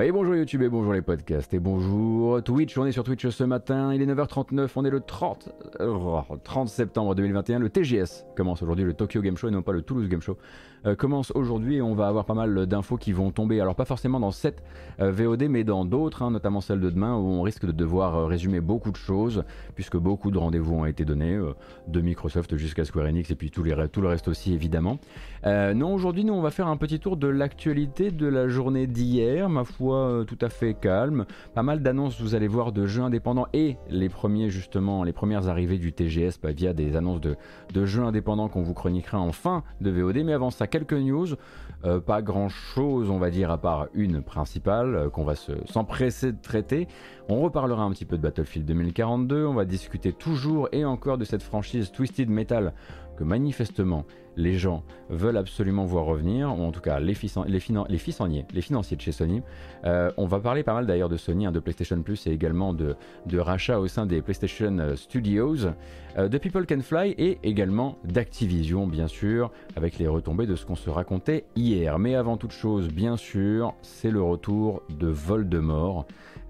Et bonjour YouTube et bonjour les podcasts et bonjour Twitch, on est sur Twitch ce matin, il est 9h39, on est le 30, 30 septembre 2021, le TGS commence aujourd'hui, le Tokyo Game Show et non pas le Toulouse Game Show. Euh, commence aujourd'hui et on va avoir pas mal d'infos qui vont tomber. Alors pas forcément dans cette euh, VOD mais dans d'autres, hein, notamment celle de demain où on risque de devoir euh, résumer beaucoup de choses puisque beaucoup de rendez-vous ont été donnés, de Microsoft jusqu'à Square Enix et puis tout, tout le reste aussi évidemment. non, aujourd'hui nous on va faire un petit tour de l'actualité de la journée d'hier, ma foi tout à fait calme. Pas mal d'annonces vous allez voir de jeux indépendants et les premiers justement, les premières arrivées du TGS bah, via des annonces de, de jeux indépendants qu'on vous chroniquera en fin de VOD. Mais avant ça, quelques news, euh, pas grand chose on va dire à part une principale euh, qu'on va s'empresser de traiter. On reparlera un petit peu de Battlefield 2042, on va discuter toujours et encore de cette franchise Twisted Metal que manifestement les gens veulent absolument voir revenir, ou en tout cas les, fils, les, les, financiers de chez Sony. Euh, on va parler pas mal d'ailleurs de Sony, hein, de PlayStation Plus et également de, rachats au sein des PlayStation euh, Studios, euh, de People Can Fly et également d'Activision bien sûr, avec les retombées de ce qu'on se racontait hier. Mais avant toute chose, bien sûr, c'est le retour de Voldemort.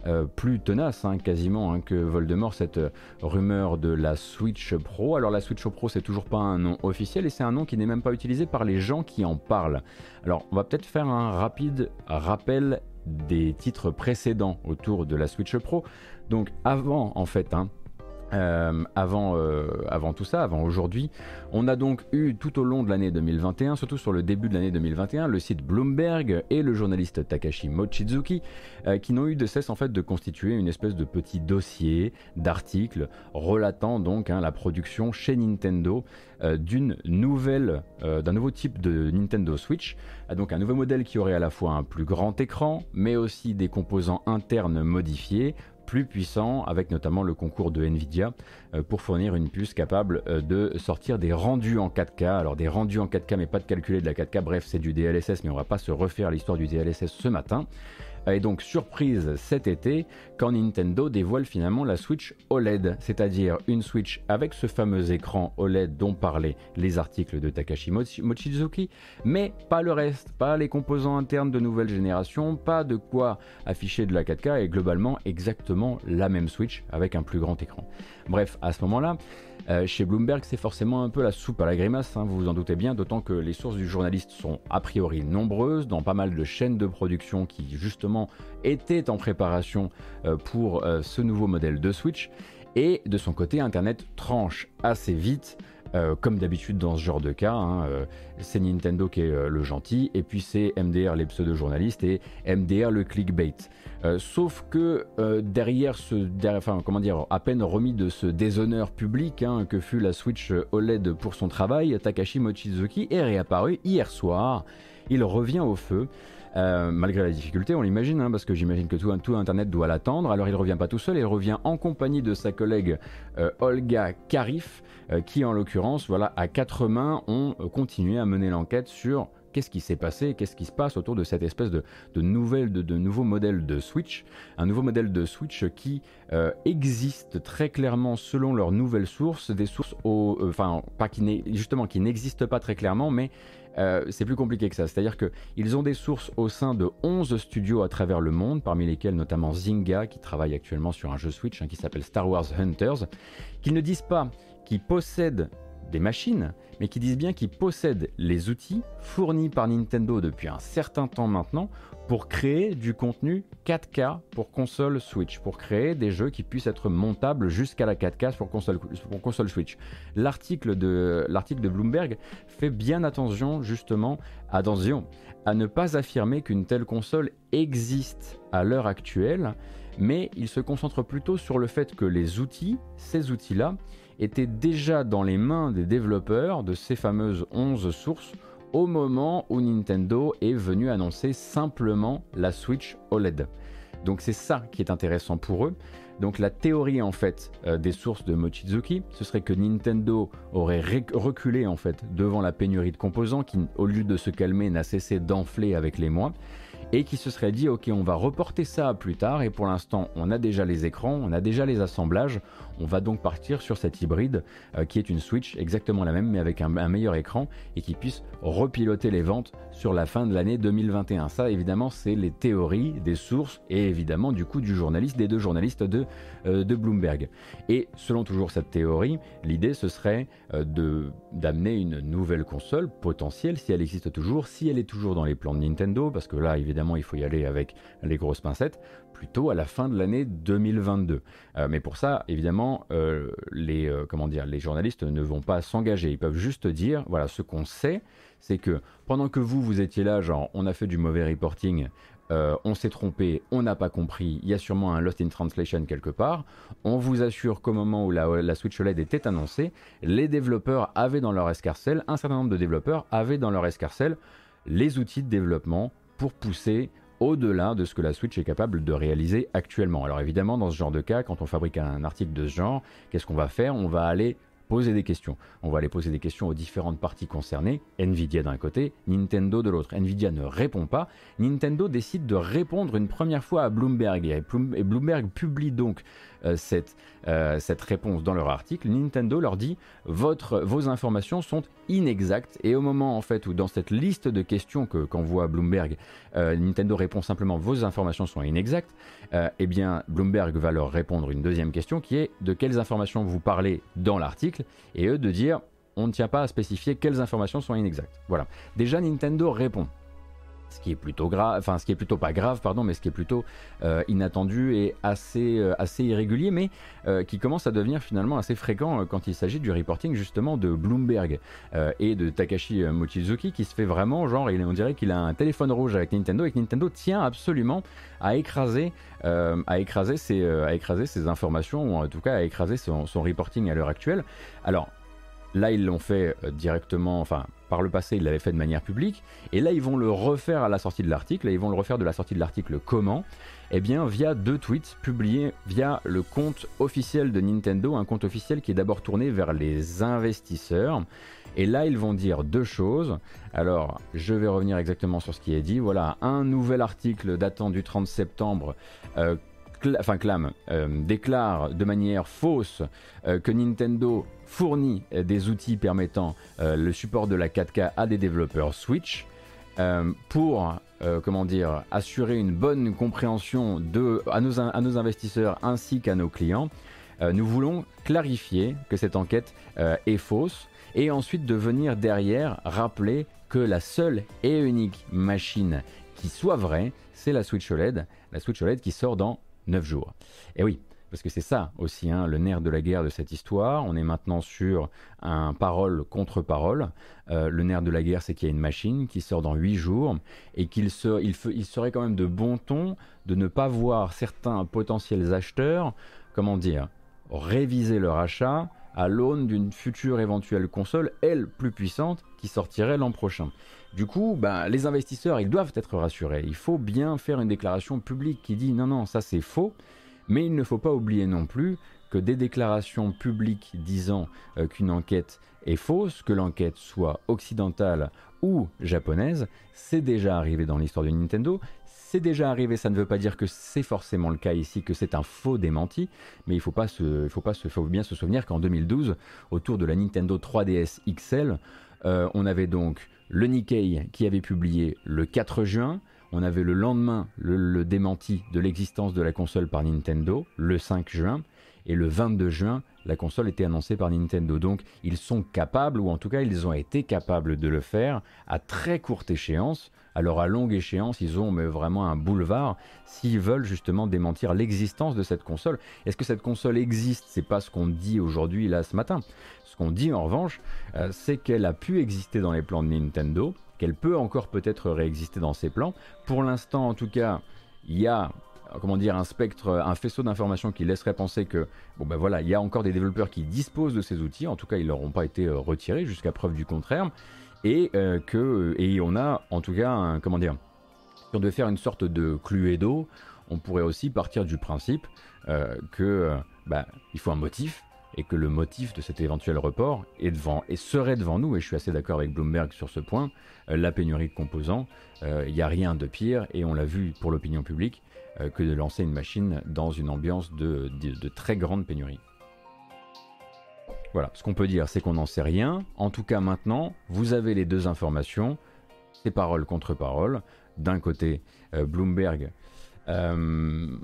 Euh, plus tenace hein, quasiment hein, que Voldemort, cette euh, rumeur de la Switch Pro. Alors la Switch Pro c'est toujours pas un nom officiel et c'est un nom qui n'est même pas utilisé par les gens qui en parlent. Alors on va peut-être faire un rapide rappel des titres précédents autour de la Switch Pro. Donc avant en fait, hein, euh, avant, euh, avant tout ça, avant aujourd'hui, on a donc eu tout au long de l'année 2021, surtout sur le début de l'année 2021, le site Bloomberg et le journaliste Takashi Mochizuki euh, qui n'ont eu de cesse en fait de constituer une espèce de petit dossier d'articles relatant donc hein, la production chez Nintendo d'une nouvelle, d'un nouveau type de Nintendo Switch, donc un nouveau modèle qui aurait à la fois un plus grand écran, mais aussi des composants internes modifiés plus puissant, avec notamment le concours de Nvidia euh, pour fournir une puce capable euh, de sortir des rendus en 4K. Alors des rendus en 4K mais pas de calculer de la 4K, bref c'est du DLSS mais on va pas se refaire l'histoire du DLSS ce matin. Et donc surprise cet été quand Nintendo dévoile finalement la Switch OLED, c'est-à-dire une Switch avec ce fameux écran OLED dont parlaient les articles de Takashi Mochizuki, mais pas le reste, pas les composants internes de nouvelle génération, pas de quoi afficher de la 4K et globalement exactement la même Switch avec un plus grand écran. Bref, à ce moment-là, euh, chez Bloomberg, c'est forcément un peu la soupe à la grimace, hein, vous vous en doutez bien, d'autant que les sources du journaliste sont a priori nombreuses, dans pas mal de chaînes de production qui justement étaient en préparation euh, pour euh, ce nouveau modèle de Switch. Et de son côté, Internet tranche assez vite euh, comme d'habitude dans ce genre de cas, hein, euh, c'est Nintendo qui est euh, le gentil, et puis c'est MDR les pseudo-journalistes et MDR le clickbait. sauf que derrière ce, enfin comment dire, à peine remis de ce déshonneur public hein, que fut la Switch OLED pour son travail, Takashi Mochizuki est réapparu hier soir. Il revient au feu euh, malgré la difficulté, on l'imagine, hein, parce que j'imagine que tout, Internet doit l'attendre. Alors il revient pas tout seul, il revient en compagnie de sa collègue euh, Olga Karif, euh, qui en l'occurrence, voilà, à quatre mains, ont continué à mener l'enquête sur qu'est-ce qui s'est passé, qu'est-ce qui se passe autour de cette espèce de, de nouveau modèle de Switch, un nouveau modèle de Switch qui existe très clairement selon leurs nouvelles sources, des sources, enfin pas qui n'existent pas très clairement, mais euh, c'est plus compliqué que ça. C'est-à-dire qu'ils ont des sources au sein de 11 studios à travers le monde, parmi lesquels notamment Zynga, qui travaille actuellement sur un jeu Switch hein, qui s'appelle Star Wars Hunters, qu'ils ne disent pas qu'ils possèdent des machines, mais qui disent bien qu'ils possèdent les outils fournis par Nintendo depuis un certain temps maintenant pour créer du contenu 4K pour console Switch, pour créer des jeux qui puissent être montables jusqu'à la 4K pour console, pour console Switch. L'article de, l'article de Bloomberg fait bien attention justement attention, à ne pas affirmer qu'une telle console existe à l'heure actuelle, mais il se concentre plutôt sur le fait que les outils, ces outils-là, étaient déjà dans les mains des développeurs de ces fameuses 11 sources au moment où Nintendo est venu annoncer simplement la Switch OLED. Donc c'est ça qui est intéressant pour eux. Donc la théorie en fait euh, des sources de Mochizuki, ce serait que Nintendo aurait reculé en fait devant la pénurie de composants qui au lieu de se calmer n'a cessé d'enfler avec les mois et qui se serait dit ok on va reporter ça plus tard et pour l'instant on a déjà les écrans, on a déjà les assemblages, on va donc partir sur cette hybride euh, qui est une Switch exactement la même mais avec un, meilleur écran et qui puisse repiloter les ventes sur la fin de l'année 2021. Ça évidemment c'est les théories des sources et évidemment du coup du journaliste, des deux journalistes de, euh, Bloomberg. Et selon toujours cette théorie, l'idée ce serait euh, de d'amener une nouvelle console potentielle si elle existe toujours, si elle est toujours dans les plans de Nintendo, parce que là évidemment il faut y aller avec les grosses pincettes, plutôt à la fin de l'année 2022. Euh, mais pour ça, évidemment, euh, les, euh, comment dire, les journalistes ne vont pas s'engager. Ils peuvent juste dire, voilà, ce qu'on sait, c'est que pendant que vous, vous étiez là, genre, on a fait du mauvais reporting, on s'est trompé, on n'a pas compris, il y a sûrement un lost in translation quelque part. On vous assure qu'au moment où la, la, Switch OLED était annoncée, les développeurs avaient dans leur escarcelle, un certain nombre de développeurs avaient dans leur escarcelle les outils de développement pour pousser au-delà de ce que la Switch est capable de réaliser actuellement. Alors évidemment, dans ce genre de cas, quand on fabrique un article de ce genre, qu'est-ce qu'on va faire? On va aller poser des questions. On va aller poser des questions aux différentes parties concernées, Nvidia d'un côté, Nintendo de l'autre. Nvidia ne répond pas, Nintendo décide de répondre une première fois à Bloomberg et Bloomberg publie donc cette, euh, cette réponse dans leur article, Nintendo leur dit vos informations sont inexactes et au moment en fait où dans cette liste de questions que qu'envoie Bloomberg, euh, Nintendo répond simplement vos informations sont inexactes, eh bien Bloomberg va leur répondre une deuxième question qui est de quelles informations vous parlez dans l'article? Et eux de dire on ne tient pas à spécifier quelles informations sont inexactes. Voilà. Déjà Nintendo répond ce qui est plutôt grave, enfin ce qui est plutôt pas grave, pardon, mais ce qui est plutôt euh, inattendu et assez, euh, assez irrégulier, mais euh, qui commence à devenir finalement assez fréquent quand il s'agit du reporting justement de Bloomberg et de Takashi Mochizuki qui se fait vraiment genre, on dirait qu'il a un téléphone rouge avec Nintendo et que Nintendo tient absolument à écraser, à écraser, ses, à écraser informations ou en tout cas à écraser son, son reporting à l'heure actuelle. Alors là ils l'ont fait directement, enfin par le passé, ils l'avaient fait de manière publique, et là, ils vont le refaire à la sortie de l'article, et ils vont le refaire de la sortie de l'article comment? Eh bien, via deux tweets publiés via le compte officiel de Nintendo, un compte officiel qui est d'abord tourné vers les investisseurs. Et là, ils vont dire deux choses. Alors, je vais revenir exactement sur ce qui est dit. Voilà, un nouvel article datant du 30 septembre euh, enfin Clam, euh, déclare de manière fausse euh, que Nintendo fournit euh, des outils permettant le support de la 4K à des développeurs Switch pour comment dire, assurer une bonne compréhension de, à, nos, à nos investisseurs ainsi qu'à nos clients. nous voulons clarifier que cette enquête est fausse et ensuite de venir derrière rappeler que la seule et unique machine qui soit vraie, c'est la Switch OLED, la Switch OLED qui sort dans 9 jours. Et oui, parce que c'est ça aussi hein, le nerf de la guerre de cette histoire. On est maintenant sur un parole contre parole. Euh, le nerf de la guerre, c'est qu'il y a une machine qui sort dans 8 jours et qu'il il, il serait quand même de bon ton de ne pas voir certains potentiels acheteurs, comment dire, réviser leur achat à l'aune d'une future éventuelle console, elle plus puissante, qui sortirait l'an prochain. Du coup, bah, les investisseurs, ils doivent être rassurés. Il faut bien faire une déclaration publique qui dit non, non, ça c'est faux. Mais il ne faut pas oublier non plus que des déclarations publiques disant euh, qu'une enquête est fausse, que l'enquête soit occidentale ou japonaise, c'est déjà arrivé dans l'histoire de Nintendo. C'est déjà arrivé, ça ne veut pas dire que c'est forcément le cas ici, que c'est un faux démenti, mais il faut, pas se, il faut, pas se, faut bien se souvenir qu'en 2012, autour de la Nintendo 3DS XL, euh, on avait donc le Nikkei qui avait publié le 4 juin. On avait le lendemain le, démenti de l'existence de la console par Nintendo, le 5 juin. Et le 22 juin, la console était annoncée par Nintendo. Donc ils sont capables, ou en tout cas ils ont été capables de le faire à très courte échéance. Alors à longue échéance, ils ont mais vraiment un boulevard s'ils veulent justement démentir l'existence de cette console. Est-ce que cette console existe? C'est pas ce qu'on dit aujourd'hui là ce matin. Ce qu'on dit en revanche, euh, c'est qu'elle a pu exister dans les plans de Nintendo, qu'elle peut encore peut-être réexister dans ses plans. Pour l'instant, en tout cas, il y a comment dire un spectre, un faisceau d'informations qui laisserait penser que bon ben voilà, il y a encore des développeurs qui disposent de ces outils. En tout cas, ils n'auront pas été euh, retirés jusqu'à preuve du contraire, et euh, que et on a en tout cas comment dire, si faire une sorte de Cluedo, on pourrait aussi partir du principe que bah, il faut un motif et que le motif de cet éventuel report est devant et serait devant nous, et je suis assez d'accord avec Bloomberg sur ce point, euh, la pénurie de composants, euh, il n'y a rien de pire, et on l'a vu pour l'opinion publique, euh, que de lancer une machine dans une ambiance de très grande pénurie. Voilà, ce qu'on peut dire, c'est qu'on n'en sait rien. En tout cas, maintenant, vous avez les deux informations, c'est parole contre parole. D'un côté, Bloomberg, d'un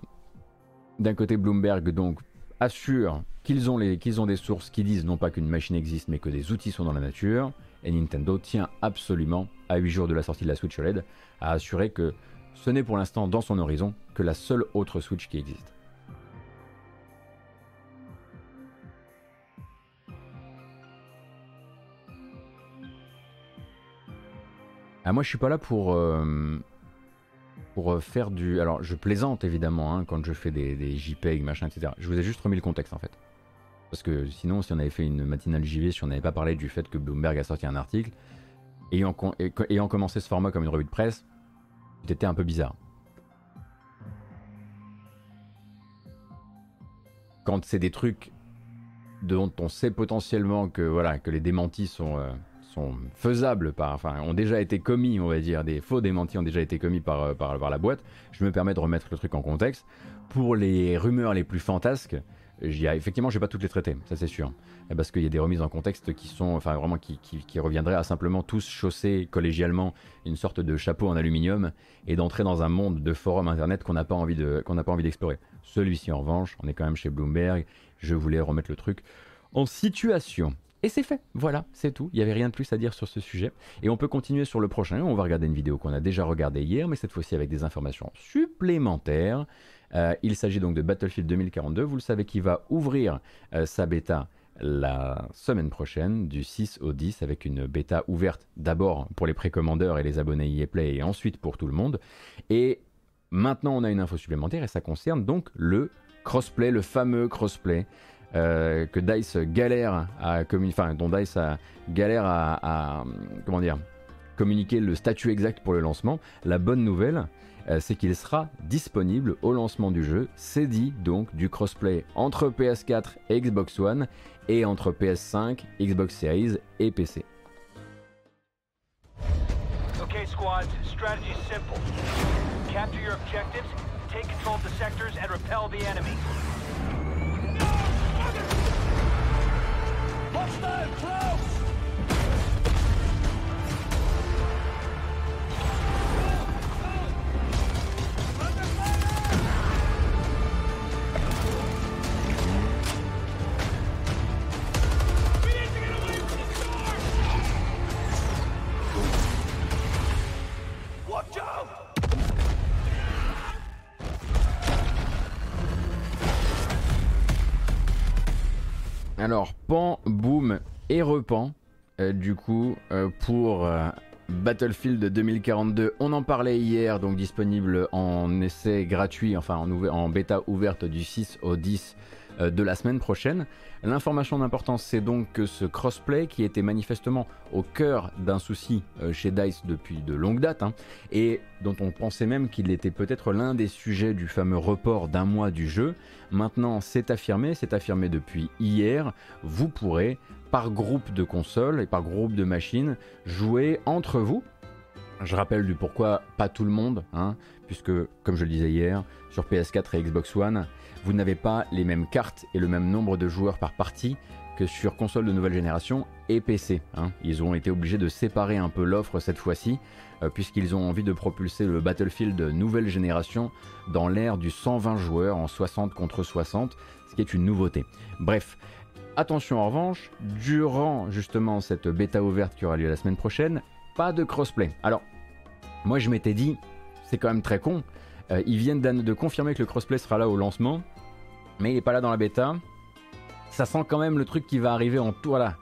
côté, Bloomberg donc assure qu'ils ont, ont des sources qui disent non pas qu'une machine existe, mais que des outils sont dans la nature. Et Nintendo tient absolument, à 8 jours de la sortie de la Switch OLED, à assurer que ce n'est pour l'instant dans son horizon que la seule autre Switch qui existe. Ah, moi je suis pas là pour, euh, pour euh, faire du... Alors je plaisante évidemment hein, quand je fais des, JPEG, machin, etc. Je vous ai juste remis le contexte en fait. Parce que sinon, si on avait fait une matinale JV, si on n'avait pas parlé du fait que Bloomberg a sorti un article, ayant, ayant commencé ce format comme une revue de presse, c'était un peu bizarre. Quand c'est des trucs dont on sait potentiellement que, voilà, que les démentis sont, euh, sont faisables, par, enfin, ont déjà été commis, on va dire, des faux démentis ont déjà été commis par, euh, par, par la boîte, je me permets de remettre le truc en contexte. Pour les rumeurs les plus fantasques, effectivement, je vais pas toutes les traiter, ça c'est sûr, parce qu'il y a des remises en contexte qui sont, enfin vraiment, qui, reviendraient à simplement tous chausser collégialement une sorte de chapeau en aluminium et d'entrer dans un monde de forums internet qu'on n'a pas envie de, qu'on n'a pas envie d'explorer. Celui-ci, en revanche, on est quand même chez Bloomberg. Je voulais remettre le truc en situation. Et c'est fait, voilà, c'est tout. Il n'y avait rien de plus à dire sur ce sujet. Et on peut continuer sur le prochain. On va regarder une vidéo qu'on a déjà regardée hier, mais cette fois-ci avec des informations supplémentaires. Euh, il s'agit donc de Battlefield 2042, vous le savez, qui va ouvrir euh, sa bêta la semaine prochaine, du 6 au 10, avec une bêta ouverte d'abord pour les précommandeurs et les abonnés EA Play, et ensuite pour tout le monde. Et maintenant, on a une info supplémentaire, et ça concerne donc le crossplay, le fameux crossplay. Euh, que Dice galère à enfin dont Dice galère à, comment dire communiquer le statut exact pour le lancement. La bonne nouvelle, euh, c'est qu'il sera disponible au lancement du jeu. C'est dit donc du crossplay entre PS4 et Xbox One et entre PS5, Xbox Series et PC. Okay, squad, strategy simple. Capture your objectives, take control of the sectors and repel the enemy. Alors, pan, et repan, euh, du coup, euh, pour euh, Battlefield 2042. On en parlait hier, donc disponible en essai gratuit, enfin en, en bêta ouverte du 6 au 10 de la semaine prochaine. L'information d'importance, c'est donc que ce crossplay, qui était manifestement au cœur d'un souci chez DICE depuis de longues dates, hein, et dont on pensait même qu'il était peut-être l'un des sujets du fameux report d'un mois du jeu, maintenant c'est affirmé, c'est affirmé depuis hier, vous pourrez, par groupe de consoles et par groupe de machines, jouer entre vous, je rappelle du pourquoi pas tout le monde, hein, puisque comme je le disais hier, sur PS4 et Xbox One, vous n'avez pas les mêmes cartes et le même nombre de joueurs par partie que sur console de nouvelle génération et PC. Hein. Ils ont été obligés de séparer un peu l'offre cette fois-ci, euh, puisqu'ils ont envie de propulser le Battlefield nouvelle génération dans l'ère du 120 joueurs en 60 contre 60, ce qui est une nouveauté. Bref, attention en revanche, durant justement cette bêta ouverte qui aura lieu la semaine prochaine, pas de crossplay. Alors, moi je m'étais dit, c'est quand même très con, euh, ils viennent de confirmer que le crossplay sera là au lancement, mais il n'est pas là dans la bêta. Ça sent quand même le truc qui va arriver en tout, voilà,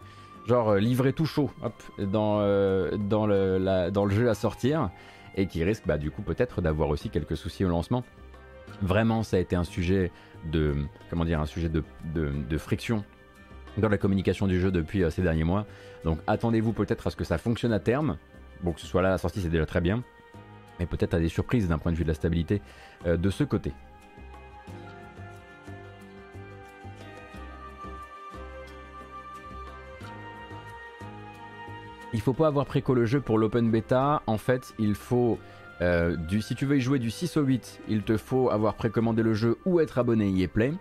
genre euh, livré tout chaud, dans, euh, dans, le, jeu à sortir, et qui risque bah, du coup peut-être d'avoir aussi quelques soucis au lancement. Vraiment, ça a été un sujet de, comment dire, un sujet de, friction dans la communication du jeu depuis euh, ces derniers mois. Donc attendez-vous peut-être à ce que ça fonctionne à terme. Bon, que ce soit là la sortie, c'est déjà très bien. Mais peut-être à des surprises d'un point de vue de la stabilité euh, de ce côté. il faut pas avoir préco le jeu pour l'open beta. En fait, il faut. Euh, si tu veux y jouer du 6 au 8, il te faut avoir précommandé le jeu ou être abonné à EA Play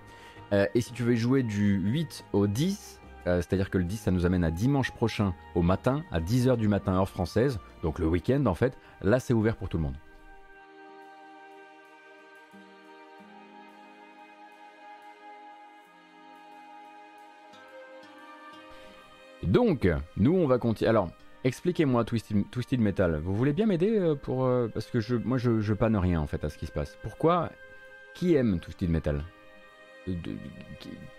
et si tu veux jouer du 8 au 10, c'est-à-dire que le 10 ça nous amène à dimanche prochain au matin, à 10h du matin heure française, donc le week-end en fait, là c'est ouvert pour tout le monde. Donc, nous, on va continuer. Alors, expliquez-moi Twisted, Metal. Vous voulez bien m'aider euh, pour euh, parce que je, moi, je, je panne rien en fait à ce qui se passe. Pourquoi Qui aime Twisted Metal? Euh,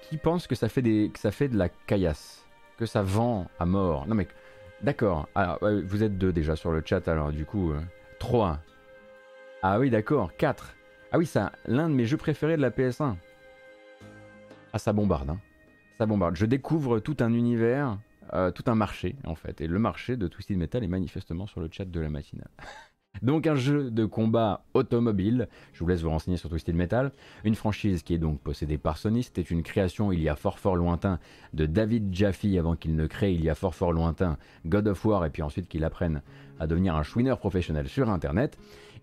qui, pense que ça fait des, que ça fait de la caillasse, que ça vend à mort Non mais, d'accord. Vous êtes deux déjà sur le chat. Alors, du coup, trois. Ah oui, d'accord. Quatre. Ah oui, ça, l'un de mes jeux préférés de la PS1. Ah, ça bombarde. Hein. Ça bombarde. Je découvre tout un univers euh, tout un marché en fait. Et le marché de Twisted Metal est manifestement sur le chat de la matinale. Donc un jeu de combat automobile, je vous laisse vous renseigner sur Twisted Metal, une franchise qui est donc possédée par Sony, c'était une création il y a fort fort lointain de David Jaffe avant qu'il ne crée il y a fort fort lointain God of War et puis ensuite qu'il apprenne à devenir un chouineur professionnel sur internet.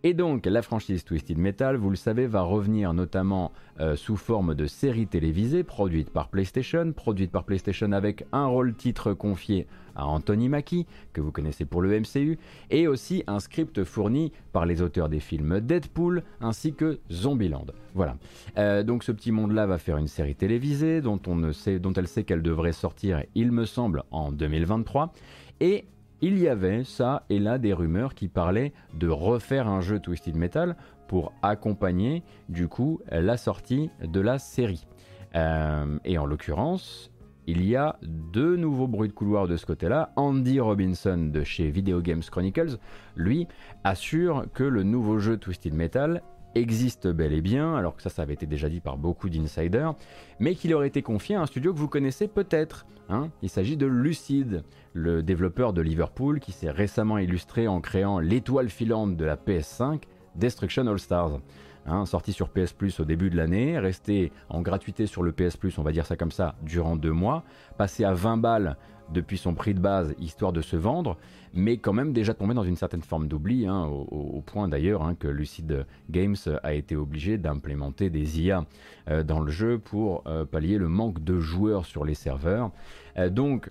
Et donc la franchise Twisted Metal, vous le savez, va revenir notamment euh, sous forme de série télévisée produite par PlayStation, produite par PlayStation avec un rôle titre confié à Anthony Mackie, que vous connaissez pour le MCU, et aussi un script fourni par les auteurs des films Deadpool ainsi que Zombieland. Voilà. Euh, donc ce petit monde-là va faire une série télévisée dont, dont elle sait qu'elle devrait sortir, il me semble, en 2023. Et il y avait ça et là des rumeurs qui parlaient de refaire un jeu Twisted Metal pour accompagner du coup la sortie de la série. Euh, et en l'occurrence, il y a deux nouveaux bruits de couloir de ce côté-là. Andy Robinson de chez Video Games Chronicles, lui, assure que le nouveau jeu Twisted Metal existe bel et bien, alors que ça, ça avait été déjà dit par beaucoup d'insiders, mais qu'il aurait été confié à un studio que vous connaissez peut-être. Hein. Il s'agit de Lucid, le développeur de Liverpool qui s'est récemment illustré en créant l'étoile filante de la PS5, Destruction All Stars. Hein, sorti sur PS Plus au début de l'année, resté en gratuité sur le PS Plus, on va dire ça comme ça, durant deux mois, passé à 20 balles depuis son prix de base, histoire de se vendre, mais quand même déjà tombé dans une certaine forme d'oubli, hein, au, point d'ailleurs hein, que Lucid Games a été obligé d'implémenter des IA euh, dans le jeu pour euh, pallier le manque de joueurs sur les serveurs. Euh, donc,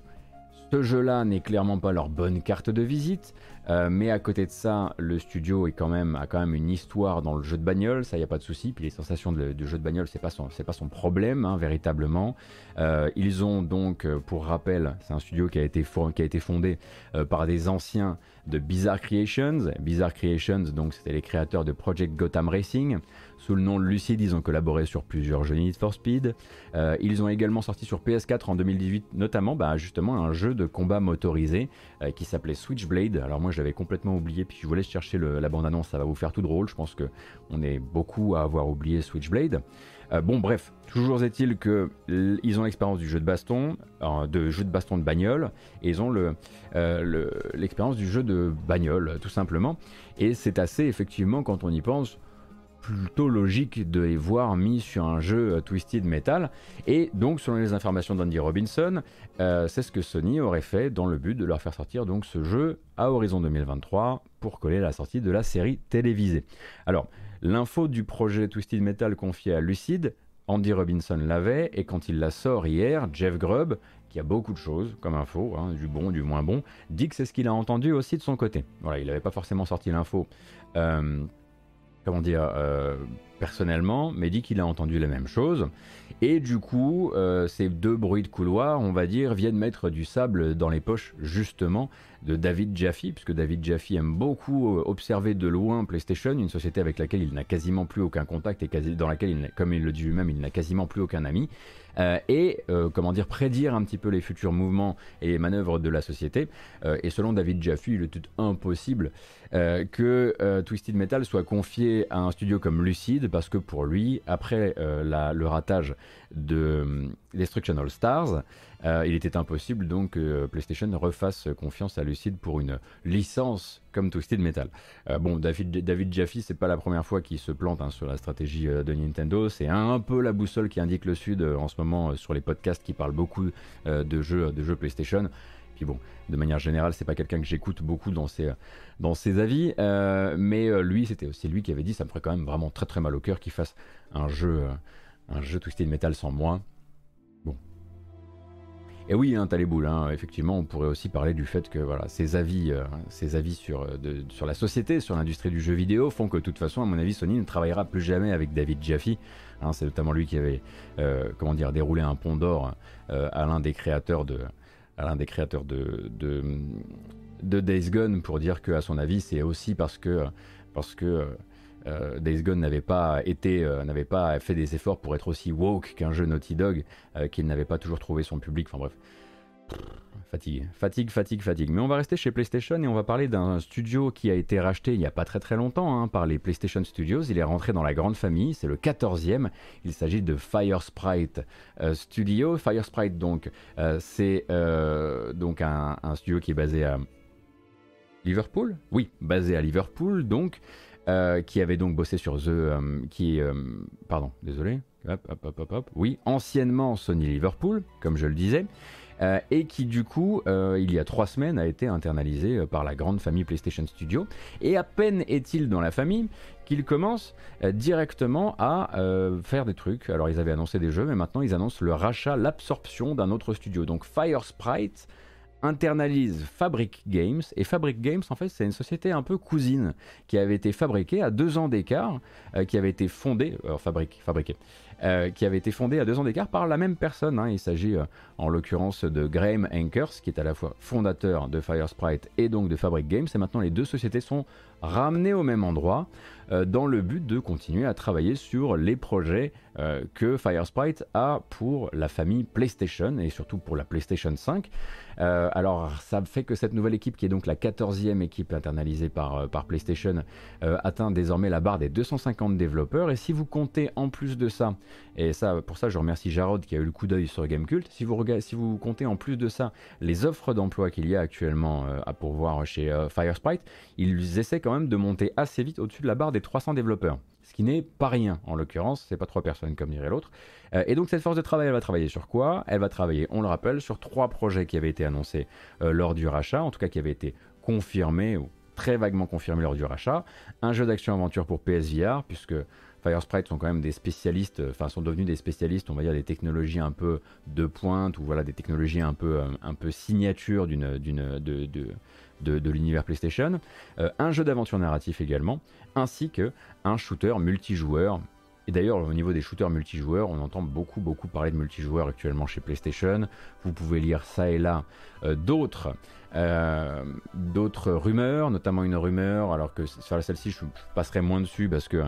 ce jeu-là n'est clairement pas leur bonne carte de visite, euh, mais à côté de ça, le studio a quand même une histoire dans le jeu de bagnole, ça y a pas de souci. Puis les sensations de, jeu de bagnole, c'est pas pas son problème hein, véritablement. Euh, ils ont donc, euh, pour rappel, c'est un studio qui a été fondé par des anciens de Bizarre Creations. Bizarre Creations, donc c'était les créateurs de Project Gotham Racing. Sous le nom de Lucid, ils ont collaboré sur plusieurs jeux Need for Speed. Euh, ils ont également sorti sur PS4 en 2018, notamment bah, justement un jeu de combat motorisé euh, qui s'appelait Switchblade. Alors moi, j'avais complètement oublié, puis je vous laisse chercher la bande-annonce, ça va vous faire tout drôle. Je pense qu'on est beaucoup à avoir oublié Switchblade. Euh, bon, bref, toujours est-il qu'ils ont l'expérience du jeu de baston, de jeu de baston de bagnole, et ils ont l'expérience du jeu de bagnole, tout simplement. Et c'est assez, effectivement, quand on y pense, plutôt logique de les voir mis sur un jeu euh, Twisted Metal. Et donc, selon les informations d'Andy Robinson, euh, c'est ce que Sony aurait fait dans le but de leur faire sortir donc ce jeu à horizon 2023 pour coller la sortie de la série télévisée. Alors, l'info du projet Twisted Metal confié à Lucid, Andy Robinson l'avait, et quand il la sort hier, Jeff Grubb, qui a beaucoup de choses comme info, hein, du bon, du moins bon, dit que c'est ce qu'il a entendu aussi de son côté. Voilà, il n'avait pas forcément sorti l'info. Euh, comment dire, euh, personnellement, mais dit qu'il a entendu la même chose. Et du coup, euh, ces deux bruits de couloir, on va dire, viennent mettre du sable dans les poches, justement, de David Jaffe, puisque David Jaffe aime beaucoup euh, observer de loin PlayStation, une société avec laquelle il n'a quasiment plus aucun contact et dans laquelle, comme il le dit lui-même, il n'a quasiment plus aucun ami. Euh, et euh, comment dire prédire un petit peu les futurs mouvements et les manœuvres de la société. Euh, et selon David Jaffe, il est tout impossible que Twisted Metal soit confié à un studio comme Lucid parce que pour lui, après le ratage de Destruction All Stars, euh, il était impossible donc que PlayStation refasse confiance à Lucid pour une licence comme Twisted Metal. Euh, bon, David, David Jaffe, c'est pas la première fois qu'il se plante hein, sur la stratégie euh, de Nintendo. C'est un, peu la boussole qui indique le Sud en ce moment sur les podcasts qui parlent beaucoup de, jeux, de jeux PlayStation. Puis bon, de manière générale, c'est pas quelqu'un que j'écoute beaucoup dans ses, dans ses avis, euh, mais euh, lui, c'était aussi lui qui avait dit ça me ferait quand même vraiment très très mal au cœur qu'il fasse un jeu, euh, un jeu Twisted Metal sans moi. Et oui, hein, t'as les boules, hein. effectivement, on pourrait aussi parler du fait que voilà, ses avis, ses avis sur, la société, sur l'industrie du jeu vidéo font que de toute façon, à mon avis, Sony ne travaillera plus jamais avec David Jaffe. Hein. c'est notamment lui qui avait comment dire, déroulé un pont d'or à l'un des créateurs de, à l'un Days Gone pour dire que, à son avis, c'est aussi parce que, parce que euh, Days Gone n'avait pas été, euh, n'avait pas fait des efforts pour être aussi woke qu'un jeu Naughty Dog, euh, qu'il n'avait pas toujours trouvé son public. Enfin bref. Fatigue, fatigue, fatigue, fatigue. Mais on va rester chez PlayStation et on va parler d'un studio qui a été racheté il n'y a pas très très longtemps hein, par les PlayStation Studios. Il est rentré dans la grande famille, c'est le 14e. Il s'agit de Firesprite euh, Studio. Firesprite, donc, euh, c'est donc un, studio qui est basé à Liverpool Oui, basé à Liverpool, donc, qui avait donc bossé sur The. qui, pardon, désolé. Hop, hop, hop, hop, Oui, anciennement Sony Liverpool, comme je le disais. Euh, et qui du coup, euh, il y a trois semaines, a été internalisé euh, par la grande famille PlayStation Studio. Et à peine est-il dans la famille qu'il commence directement à faire des trucs. Alors ils avaient annoncé des jeux, mais maintenant ils annoncent le rachat, l'absorption d'un autre studio. Donc Firesprite internalise Fabric Games. Et Fabric Games, en fait, c'est une société un peu cousine qui avait été fabriquée à deux ans d'écart, qui avait été fondée, fabrique, fabriquée, euh, qui avait été fondé à deux ans d'écart par la même personne. Hein. Il s'agit euh, en l'occurrence de Graham Ankers, qui est à la fois fondateur de Firesprite et donc de Fabric Games. Et maintenant, les deux sociétés sont ramenées au même endroit euh, dans le but de continuer à travailler sur les projets que Firesprite a pour la famille PlayStation et surtout pour la PlayStation 5. alors, ça fait que cette nouvelle équipe, qui est donc la 14e équipe internalisée par, PlayStation, atteint désormais la barre des 250 développeurs. Et si vous comptez en plus de ça et ça, pour ça, je remercie Jarod qui a eu le coup d'œil sur Gamecult. Si vous, si vous comptez en plus de ça les offres d'emploi qu'il y a actuellement euh, à pourvoir chez euh, Firesprite, ils essaient quand de monter assez vite au-dessus de la barre des 300 développeurs. Ce qui n'est pas rien en l'occurrence, c'est pas trois personnes comme dirait l'autre. Euh, et donc cette force de travail, elle va travailler sur quoi? Elle va travailler, on le rappelle, sur trois projets qui avaient été annoncés lors du rachat, en tout cas qui avaient été confirmés ou très vaguement confirmés lors du rachat. Un jeu d'action-aventure pour PSVR, puisque Firesprite sont quand même des spécialistes, euh, enfin sont devenus des spécialistes, on va dire des technologies un peu de pointe ou voilà des technologies un peu euh, un peu signature d'une d'une de, de, l'univers PlayStation, euh, un jeu d'aventure narratif également, ainsi que un shooter multijoueur. Et d'ailleurs, au niveau des shooters multijoueurs, on entend beaucoup beaucoup parler de multijoueurs actuellement chez PlayStation. Vous pouvez lire ça et là d'autres d'autres rumeurs, notamment une rumeur, alors que sur celle-ci je passerai moins dessus parce que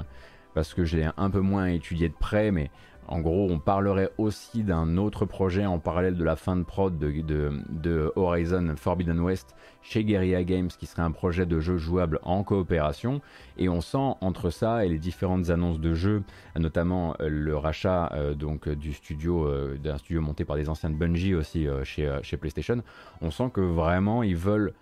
parce que j'ai un peu moins étudié de près, mais en gros, on parlerait aussi d'un autre projet en parallèle de la fin de prod de, Horizon Forbidden West chez Guerrilla Games, qui serait un projet de jeu jouable en coopération. Et on sent entre ça et les différentes annonces de jeux, notamment euh, le rachat euh, donc du studio, euh, d'un studio monté par des anciens de Bungie aussi chez PlayStation, on sent que vraiment ils veulent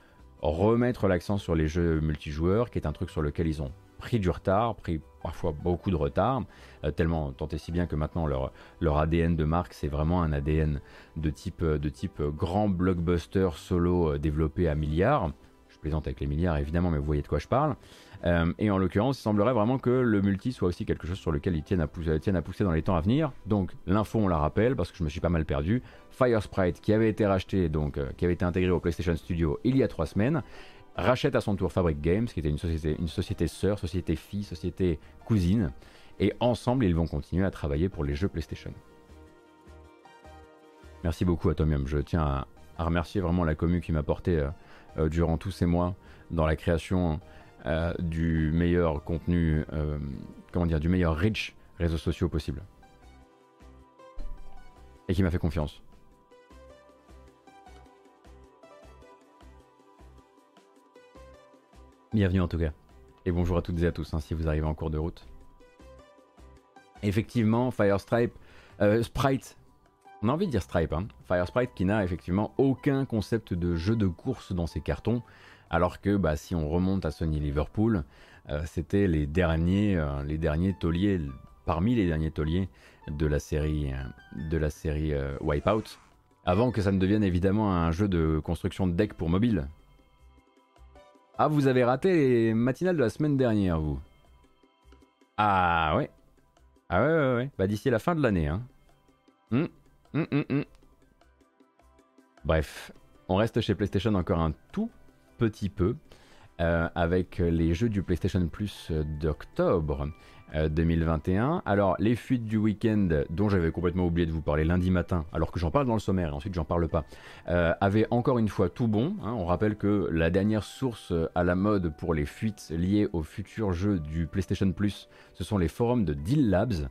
remettre l'accent sur les jeux multijoueurs, qui est un truc sur lequel ils ont pris du retard, pris parfois beaucoup de retard, euh, tellement tant et si bien que maintenant leur, leur ADN de marque c'est vraiment un ADN de type, de type grand blockbuster solo euh, développé à milliards. Je plaisante avec les milliards évidemment, mais vous voyez de quoi je parle. Euh, et en l'occurrence, il semblerait vraiment que le multi soit aussi quelque chose sur lequel ils tiennent à pousser, dans les temps à venir. Donc l'info, on la rappelle parce que je me suis pas mal perdu. Firesprite, qui avait été racheté, donc qui avait été intégré au PlayStation Studio il y a trois semaines, rachète à son tour Fabric Games, qui était une société, une société sœur, société fille, société cousine, et ensemble ils vont continuer à travailler pour les jeux PlayStation. Merci beaucoup à Tomium, je tiens à, remercier vraiment la commu qui m'a porté euh, euh, durant tous ces mois dans la création euh, du meilleur contenu, comment dire, du meilleur rich réseaux sociaux possible. Et qui m'a fait confiance. Bienvenue en tout cas. Et bonjour à toutes et à tous hein, si vous arrivez en cours de route. Effectivement, Firestripe, euh, Sprite, on a envie de dire Stripe, hein. Firesprite qui n'a effectivement aucun concept de jeu de course dans ses cartons, alors que bah, si on remonte à Sony Liverpool, euh, c'était les derniers, euh, parmi les derniers tauliers de la série, de la série Wipeout, Avant que ça ne devienne évidemment un jeu de construction de deck pour mobile. Ah, vous avez raté les matinales de la semaine dernière, vous Ah ouais. Ah ouais, ouais, ouais. Bah d'ici la fin de l'année, hein. Hum, hum, hum, Bref, on reste chez PlayStation encore un tout petit peu. Euh, avec les jeux du PlayStation Plus d'octobre 2021. Euh, alors, les fuites du week-end, dont j'avais complètement oublié de vous parler lundi matin, alors que j'en parle dans le sommaire et ensuite j'en parle pas, euh, avaient encore une fois tout bon. Hein. On rappelle que la dernière source à la mode pour les fuites liées aux futurs jeux du PlayStation Plus, ce sont les forums de Deal Labs.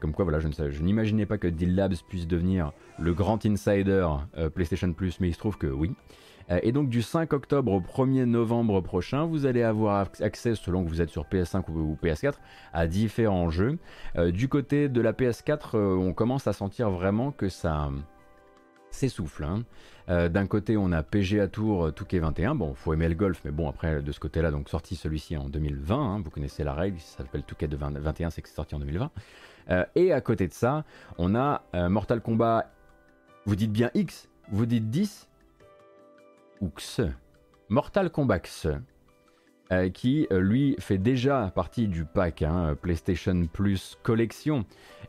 comme quoi, voilà, je, je n'imaginais pas que Deal Labs puisse devenir le grand insider PlayStation Plus, mais il se trouve que oui. Euh, et donc du 5 octobre au 1er novembre prochain, vous allez avoir accès, selon que vous êtes sur PS5 ou, PS4, à différents jeux. Euh, du côté de la PS4, euh, on commence à sentir vraiment que ça s'essouffle. Hein. D'un côté, on a PGA Tour Touquet 21. Bon, faut aimer le golf, mais bon, après, de ce côté-là, donc sorti celui-ci en 2020. Hein. vous connaissez la règle, ça s'appelle Touquet de 21, c'est que c'est sorti en 2020. et à côté de ça, on a Mortal Kombat. Vous dites bien X, vous dites 10, ou Mortal Kombat X, euh, qui euh, lui fait déjà partie du pack hein, PlayStation Plus Collection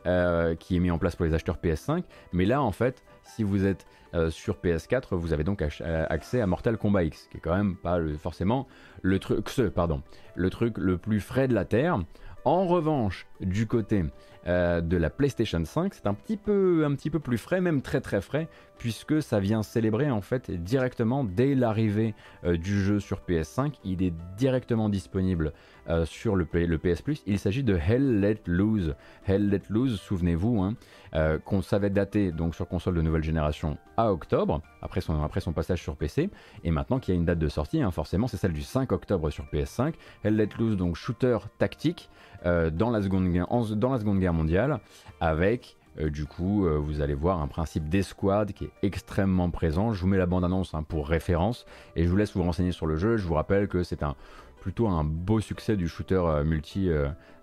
euh, qui est mis en place pour les acheteurs PS5. Mais là, en fait, si vous êtes sur PS4, vous avez donc accès à Mortal Kombat X, qui est quand même pas forcément le truc, pardon, le truc le plus frais de la terre. En revanche, du côté de la PlayStation 5, c'est un petit peu, plus frais, même très très frais, puisque ça vient célébrer en fait directement dès l'arrivée euh, du jeu sur PS5. Il est directement disponible euh, sur le, PS Plus. Il s'agit de Hell Let Loose. Hell Let Loose, souvenez-vous, hein, euh, qu'on savait dater donc sur console de nouvelle génération à octobre, après son, après son passage sur PC, et maintenant qu'il y a une date de sortie, hein, forcément c'est celle du 5 octobre sur PS5. Hell Let Loose, donc shooter tactique dans, la seconde, dans la Seconde Guerre mondiale, avec euh, du coup, euh, vous allez voir un principe d'escouade qui est extrêmement présent. Je vous mets la bande-annonce hein, pour référence et je vous laisse vous renseigner sur le jeu. Je vous rappelle que c'est un plutôt un beau succès du shooter euh, multi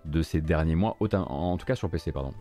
de ces derniers mois, en tout cas sur PC, pardon.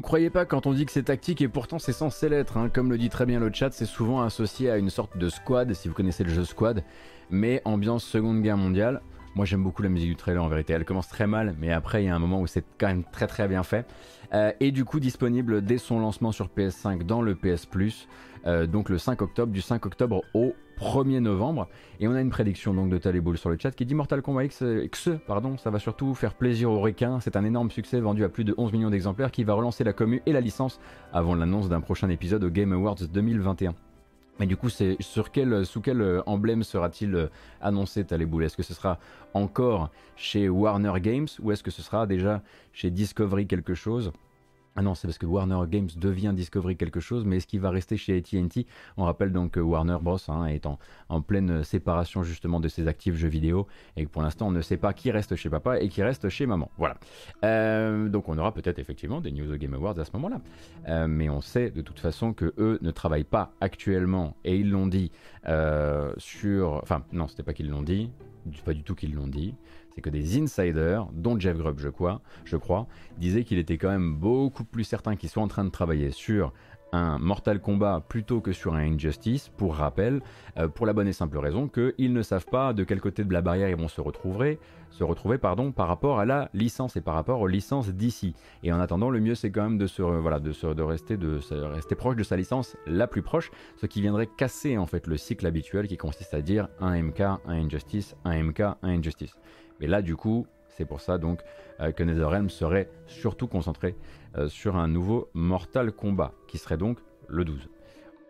Vous ne croyez pas quand on dit que c'est tactique et pourtant c'est censé l'être. Hein. Comme le dit très bien le chat, c'est souvent associé à une sorte de squad, si vous connaissez le jeu squad, mais ambiance Seconde Guerre mondiale. Moi j'aime beaucoup la musique du trailer en vérité, elle commence très mal, mais après il y a un moment où c'est quand même très très bien fait. Euh, et du coup disponible dès son lancement sur PS5 dans le PS Plus, euh, donc le 5 octobre, du 5 octobre au 1er novembre. Et on a une prédiction donc de Taléboul sur le chat qui dit Mortal Kombat X, pardon, ça va surtout faire plaisir aux requins. C'est un énorme succès vendu à plus de 11 millions d'exemplaires qui va relancer la commu et la licence avant l'annonce d'un prochain épisode au Game Awards 2021. Mais du coup, c'est sur quel, sous quel euh, emblème sera-t-il euh, annoncé Taléboul Est-ce que ce sera encore chez Warner Games ou est-ce que ce sera déjà chez Discovery quelque chose? Ah non, c'est parce que Warner Games devient Discovery quelque chose, mais est-ce qu'il va rester chez AT&T On rappelle donc que Warner Bros hein, est en, pleine séparation justement de ses actifs jeux vidéo et que pour l'instant on ne sait pas qui reste chez papa et qui reste chez maman. Voilà. Euh, donc on aura peut-être effectivement des News of Game Awards à ce moment-là, euh, mais on sait de toute façon que eux ne travaillent pas actuellement et ils l'ont dit euh, sur, enfin non, c'était pas qu'ils l'ont dit, pas du tout qu'ils l'ont dit c'est que des insiders, dont Jeff Grubb je crois, je disaient qu'il était quand même beaucoup plus certain qu'ils soient en train de travailler sur un Mortal Kombat plutôt que sur un Injustice, pour rappel, euh, pour la bonne et simple raison qu'ils ne savent pas de quel côté de la barrière ils vont se retrouver, se retrouver pardon, par rapport à la licence et par rapport aux licences d'ici. Et en attendant, le mieux c'est quand même de, se, voilà, de, se, de, rester, de rester proche de sa licence la plus proche, ce qui viendrait casser en fait le cycle habituel qui consiste à dire un MK, un Injustice, un MK, un Injustice. Mais là du coup, c'est pour ça donc euh, que NetherRealm serait surtout concentré euh, sur un nouveau Mortal Kombat, qui serait donc le 12.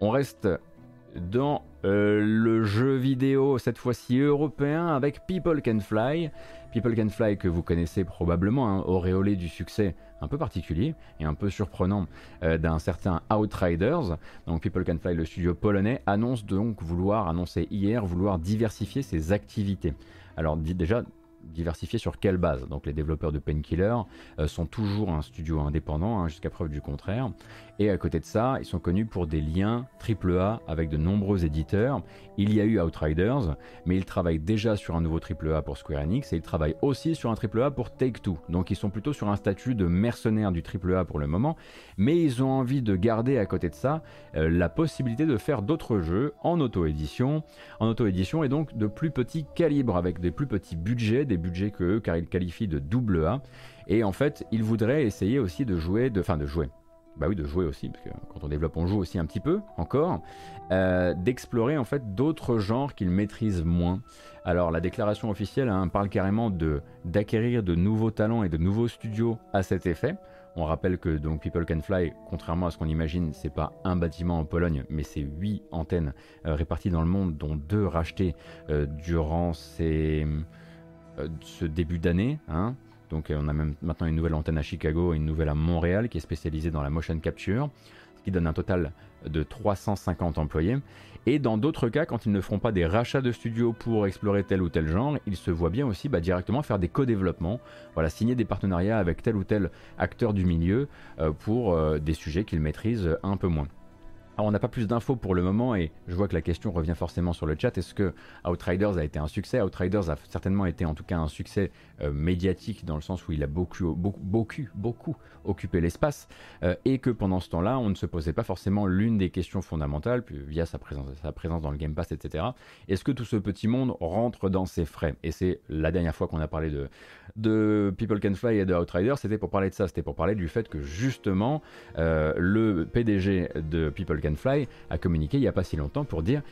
On reste dans euh, le jeu vidéo, cette fois-ci européen, avec People Can Fly. People Can Fly que vous connaissez probablement, hein, auréolé du succès un peu particulier et un peu surprenant d'un certain Outriders. Donc People Can Fly, le studio polonais, annonce donc vouloir, annoncer hier, vouloir diversifier ses activités. Alors déjà, diversifié sur quelle base? Donc les développeurs de Painkiller euh, sont toujours un studio indépendant, hein, jusqu'à preuve du contraire. Et à côté de ça, ils sont connus pour des liens AAA avec de nombreux éditeurs. Il y a eu Outriders, mais ils travaillent déjà sur un nouveau AAA pour Square Enix et ils travaillent aussi sur un AAA pour Take-Two. Donc ils sont plutôt sur un statut de mercenaire du AAA pour le moment, mais ils ont envie de garder à côté de ça euh, la possibilité de faire d'autres jeux en auto-édition, en auto-édition et donc de plus petit calibre avec des plus petits budgets, des budgets que eux car ils qualifient de double A. Et en fait, ils voudraient essayer aussi de jouer, de, enfin de jouer, bah oui, de jouer aussi, parce que quand on développe, on joue aussi un petit peu, encore, euh, d'explorer en fait d'autres genres qu'ils maîtrisent moins. Alors la déclaration officielle hein, parle carrément de d'acquérir de nouveaux talents et de nouveaux studios à cet effet. On rappelle que donc People Can Fly, contrairement à ce qu'on imagine, c'est pas un bâtiment en Pologne, mais c'est huit antennes euh, réparties dans le monde, dont deux rachetées euh, durant ces, ce début d'année. Hein. Donc euh, on a même maintenant une nouvelle antenne à Chicago et une nouvelle à Montréal qui est spécialisée dans la motion capture, ce qui donne un total de 350 employés. Et dans d'autres cas, quand ils ne feront pas des rachats de studios pour explorer tel ou tel genre, ils se voient bien aussi bah, directement faire des co-développements, voilà, signer des partenariats avec tel ou tel acteur du milieu euh, pour euh, des sujets qu'ils maîtrisent un peu moins. Alors on n'a pas plus d'infos pour le moment et je vois que la question revient forcément sur le chat. Est-ce que Outriders a été un succès? Outriders a certainement été en tout cas un succès euh, médiatique dans le sens où il a beaucoup, beaucoup, beaucoup, occupé l'espace euh, et que pendant ce temps-là, on ne se posait pas forcément l'une des questions fondamentales via sa présence, dans le Game Pass, etc. Est-ce que tout ce petit monde rentre dans ses frais? Et c'est la dernière fois qu'on a parlé de, de People Can Fly et de Outriders, c'était pour parler de ça, c'était pour parler du fait que justement euh, le PDG de People Can Fly a communiqué il n'y a pas si longtemps pour dire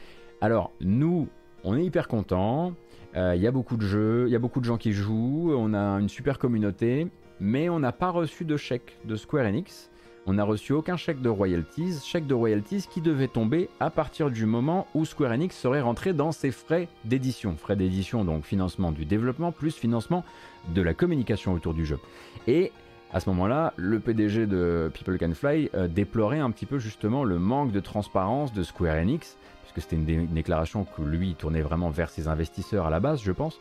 alors nous on est hyper contents, euh, il y a beaucoup de jeux, il y a beaucoup de gens qui jouent, on a une super communauté, mais on n'a pas reçu de chèque de Square Enix. On n'a reçu aucun chèque de royalties, chèque de royalties qui devait tomber à partir du moment où Square Enix serait rentré dans ses frais d'édition. Frais d'édition, donc financement du développement plus financement de la communication autour du jeu. Et à ce moment-là, le PDG de People Can Fly euh, déplorait un petit peu justement le manque de transparence de Square Enix, puisque c'était une, déclaration que lui tournait vraiment vers ses investisseurs à la base, je pense.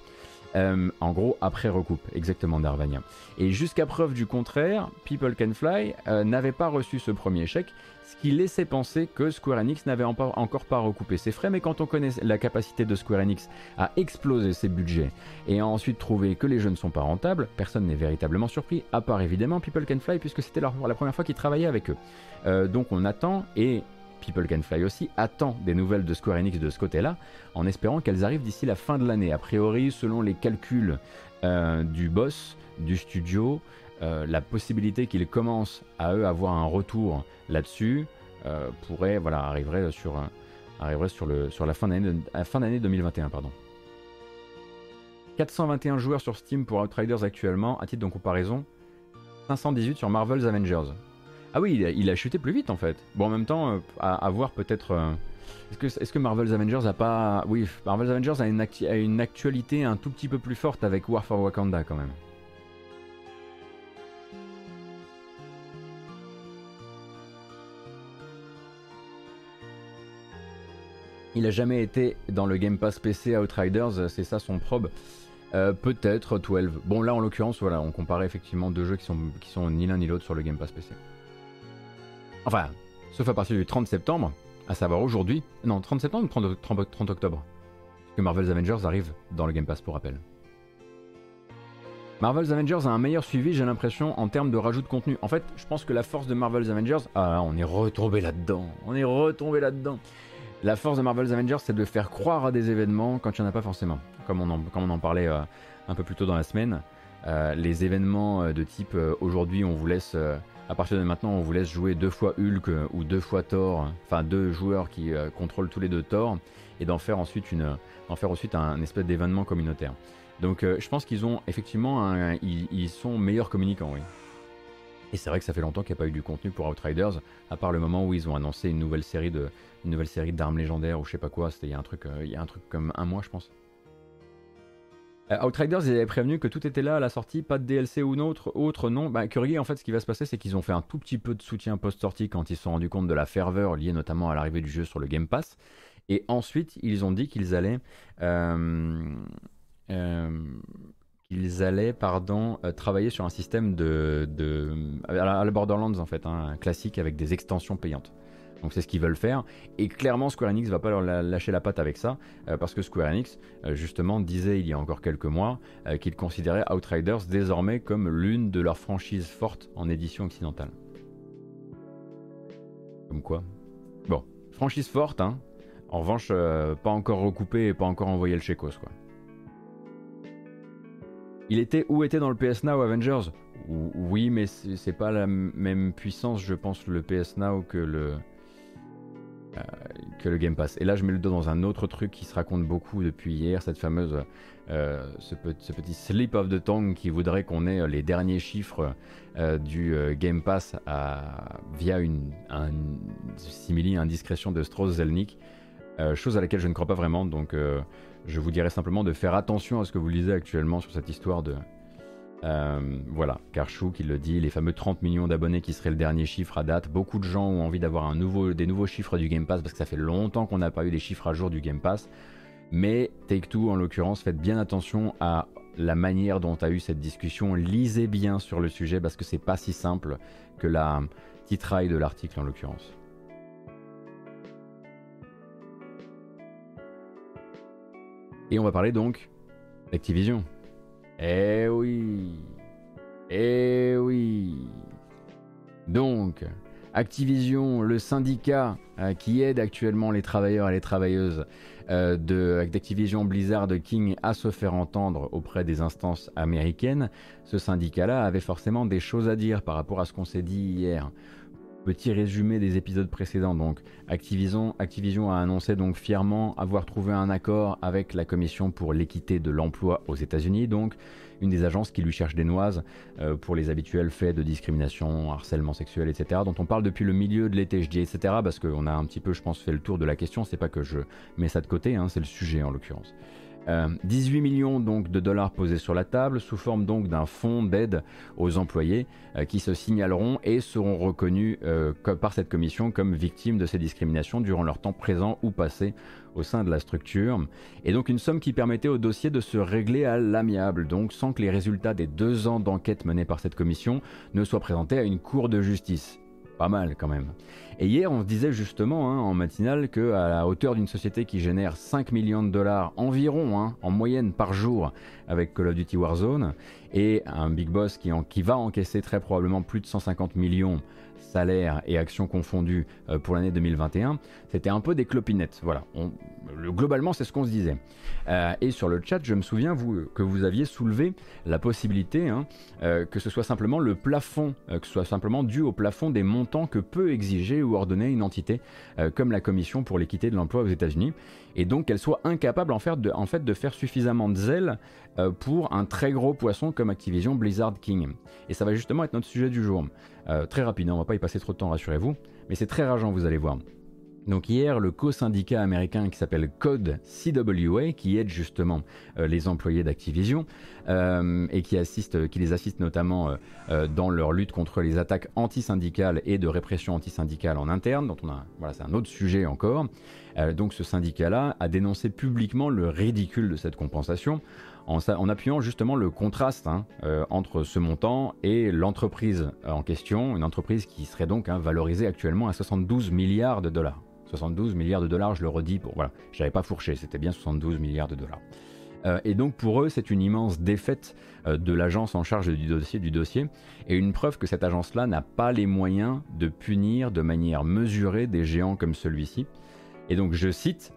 Euh, en gros, après recoupe, exactement Darvania. Et jusqu'à preuve du contraire, People Can Fly euh, n'avait pas reçu ce premier chèque, ce qui laissait penser que Square Enix n'avait encore pas recoupé ses frais. Mais quand on connaît la capacité de Square Enix à exploser ses budgets et à ensuite trouver que les jeux ne sont pas rentables, personne n'est véritablement surpris, à part évidemment People Can Fly, puisque c'était la, première fois qu'ils travaillaient avec eux. Euh, donc on attend et People Can Fly aussi, attend des nouvelles de Square Enix de ce côté-là, en espérant qu'elles arrivent d'ici la fin de l'année. A priori, selon les calculs euh, du boss, du studio, euh, la possibilité qu'ils commencent à eux avoir un retour là-dessus euh, pourrait, voilà, arriverait sur, arriverait sur, le, sur la fin d'année 2021, pardon. 421 joueurs sur Steam pour Outriders actuellement, à titre de comparaison, 518 sur Marvel's Avengers. Ah oui, il a, chuté plus vite en fait. Bon, en même temps, euh, à, voir peut-être. Euh, est-ce que, Marvel's Avengers a pas. Oui, Marvel's Avengers a une, actualité un tout petit peu plus forte avec War for Wakanda quand même. Il a jamais été dans le Game Pass PC Outriders, c'est ça son probe. Euh, peut-être 12. Bon là en l'occurrence voilà, on compare effectivement deux jeux qui sont, qui sont ni l'un ni l'autre sur le Game Pass PC. Enfin, sauf à partir du 30 septembre, à savoir aujourd'hui. Non, 30 septembre ou 30, octobre Parce que Marvel's Avengers arrive dans le Game Pass pour rappel. Marvel's Avengers a un meilleur suivi, j'ai l'impression, en termes de rajout de contenu. En fait, je pense que la force de Marvel's Avengers. Ah, on est retombé là-dedans. On est retombé là-dedans. La force de Marvel's Avengers, c'est de faire croire à des événements quand il n'y en a pas forcément. Comme on en, parlait euh, un peu plus tôt dans la semaine. Euh, les événements euh, de type aujourd'hui, on vous laisse. À partir de maintenant, on vous laisse jouer deux fois Hulk ou deux fois Thor. Enfin, deux joueurs qui contrôlent tous les deux Thor. Et d'en faire ensuite, une, faire ensuite un espèce d'événement communautaire. Donc euh, je pense qu'ils ont effectivement ils, sont meilleurs communicants, oui. Et c'est vrai que ça fait longtemps qu'il n'y a pas eu du contenu pour Outriders, à part le moment où ils ont annoncé une nouvelle série d'armes légendaires ou je sais pas quoi. C'était un truc euh, il y a un truc comme un mois je pense. Euh, Outriders, ils avaient prévenu que tout était là à la sortie, pas de DLC ou autre, autre non. Bah, en fait, ce qui va se passer, c'est qu'ils ont fait un tout petit peu de soutien post-sortie quand ils se sont rendus compte de la ferveur liée notamment à l'arrivée du jeu sur le Game Pass. Et ensuite, ils ont dit qu'ils allaient euh, qu'ils allaient pardon, euh, travailler sur un système de, à la Borderlands en fait, hein, un classique avec des extensions payantes. Donc c'est ce qu'ils veulent faire. Et clairement, Square Enix va pas leur lâcher la patte avec ça, euh, parce que Square Enix, justement, disait il y a encore quelques mois qu'ils considéraient Outriders désormais comme l'une de leurs franchises fortes en édition occidentale. Comme quoi. Bon, franchise forte, hein. En revanche, pas encore recoupée et pas encore envoyé le chécos, quoi. Il était où était dans le PS Now Avengers? Oui, mais c'est pas la même puissance, je pense, le PS Now que le euh, que le Game Pass. Et là, je mets le dos dans un autre truc qui se raconte beaucoup depuis hier, cette fameuse euh, ce, petit slip of the tongue qui voudrait qu'on ait les derniers chiffres euh, du Game Pass via une un, simili indiscrétion de Strauss-Zelnick. chose à laquelle je ne crois pas vraiment, donc je vous dirais simplement de faire attention à ce que vous lisez actuellement sur cette histoire de... Euh, voilà, Karchou qui le dit, les fameux 30 millions d'abonnés qui seraient le dernier chiffre à date. Beaucoup de gens ont envie d'avoir des nouveaux chiffres du Game Pass parce que ça fait longtemps qu'on n'a pas eu des chiffres à jour du Game Pass. Mais Take-Two, en l'occurrence, faites bien attention à la manière dont a eu cette discussion. Lisez bien sur le sujet parce que c'est pas si simple que la titraille de l'article en l'occurrence. Et on va parler donc d'Activision. Eh oui Eh oui Donc, Activision, le syndicat euh, qui aide actuellement les travailleurs et les travailleuses euh, d'Activision Blizzard King à se faire entendre auprès des instances américaines, ce syndicat-là avait forcément des choses à dire par rapport à ce qu'on s'est dit hier. Petit résumé des épisodes précédents. Donc, Activision, a annoncé donc fièrement avoir trouvé un accord avec la Commission pour l'équité de l'emploi aux États-Unis. Donc, une des agences qui lui cherche des noises euh, pour les habituels faits de discrimination, harcèlement sexuel, etc. Dont on parle depuis le milieu de l'été, je dis etc. Parce qu'on a un petit peu, je pense, fait le tour de la question. C'est pas que je mets ça de côté, hein, c'est le sujet en l'occurrence. 18 euh, millions donc de dollars posés sur la table sous forme donc d'un fonds d'aide aux employés euh, qui se signaleront et seront reconnus euh, par cette commission comme victimes de ces discriminations durant leur temps présent ou passé au sein de la structure. Et donc une somme qui permettait au dossier de se régler à l'amiable, donc sans que les résultats des deux ans d'enquête menés par cette commission ne soient présentés à une cour de justice. Pas mal quand même. Et hier, on se disait justement hein, en matinale que à la hauteur d'une société qui génère 5 millions de dollars environ hein, en moyenne par jour avec Call of Duty Warzone et un big boss qui, va encaisser très probablement plus de 150 millions salaires et actions confondues euh, pour l'année 2021, c'était un peu des clopinettes. Voilà, globalement c'est ce qu'on se disait. Euh, et sur le chat, je me souviens que vous aviez soulevé la possibilité hein, euh, que ce soit simplement le plafond, que ce soit simplement dû au plafond des montants que peut exiger ou ordonner une entité comme la Commission pour l'équité de l'emploi aux États-Unis, et donc qu'elle soit incapable en fait, de, faire suffisamment de zèle pour un très gros poisson comme Activision Blizzard King. Et ça va justement être notre sujet du jour. très rapidement, on va pas y passer trop de temps, rassurez-vous, mais c'est très rageant, vous allez voir. Donc hier, le co-syndicat américain qui s'appelle Code CWA, qui aide justement euh, les employés d'Activision euh, et qui, assiste, qui les assiste notamment euh, dans leur lutte contre les attaques antisyndicales et de répression antisyndicale en interne, dont on a, voilà, c'est un autre sujet encore. donc ce syndicat-là a dénoncé publiquement le ridicule de cette compensation en, appuyant justement le contraste hein, euh, entre ce montant et l'entreprise en question, une entreprise qui serait donc hein, valorisée actuellement à 72 milliards de dollars. 72 milliards de dollars, je le redis, pour voilà, j'avais pas fourché, c'était bien 72 milliards de dollars. et donc pour eux, c'est une immense défaite de l'agence en charge du dossier, du dossier, et une preuve que cette agence-là n'a pas les moyens de punir de manière mesurée des géants comme celui-ci. Et donc je cite,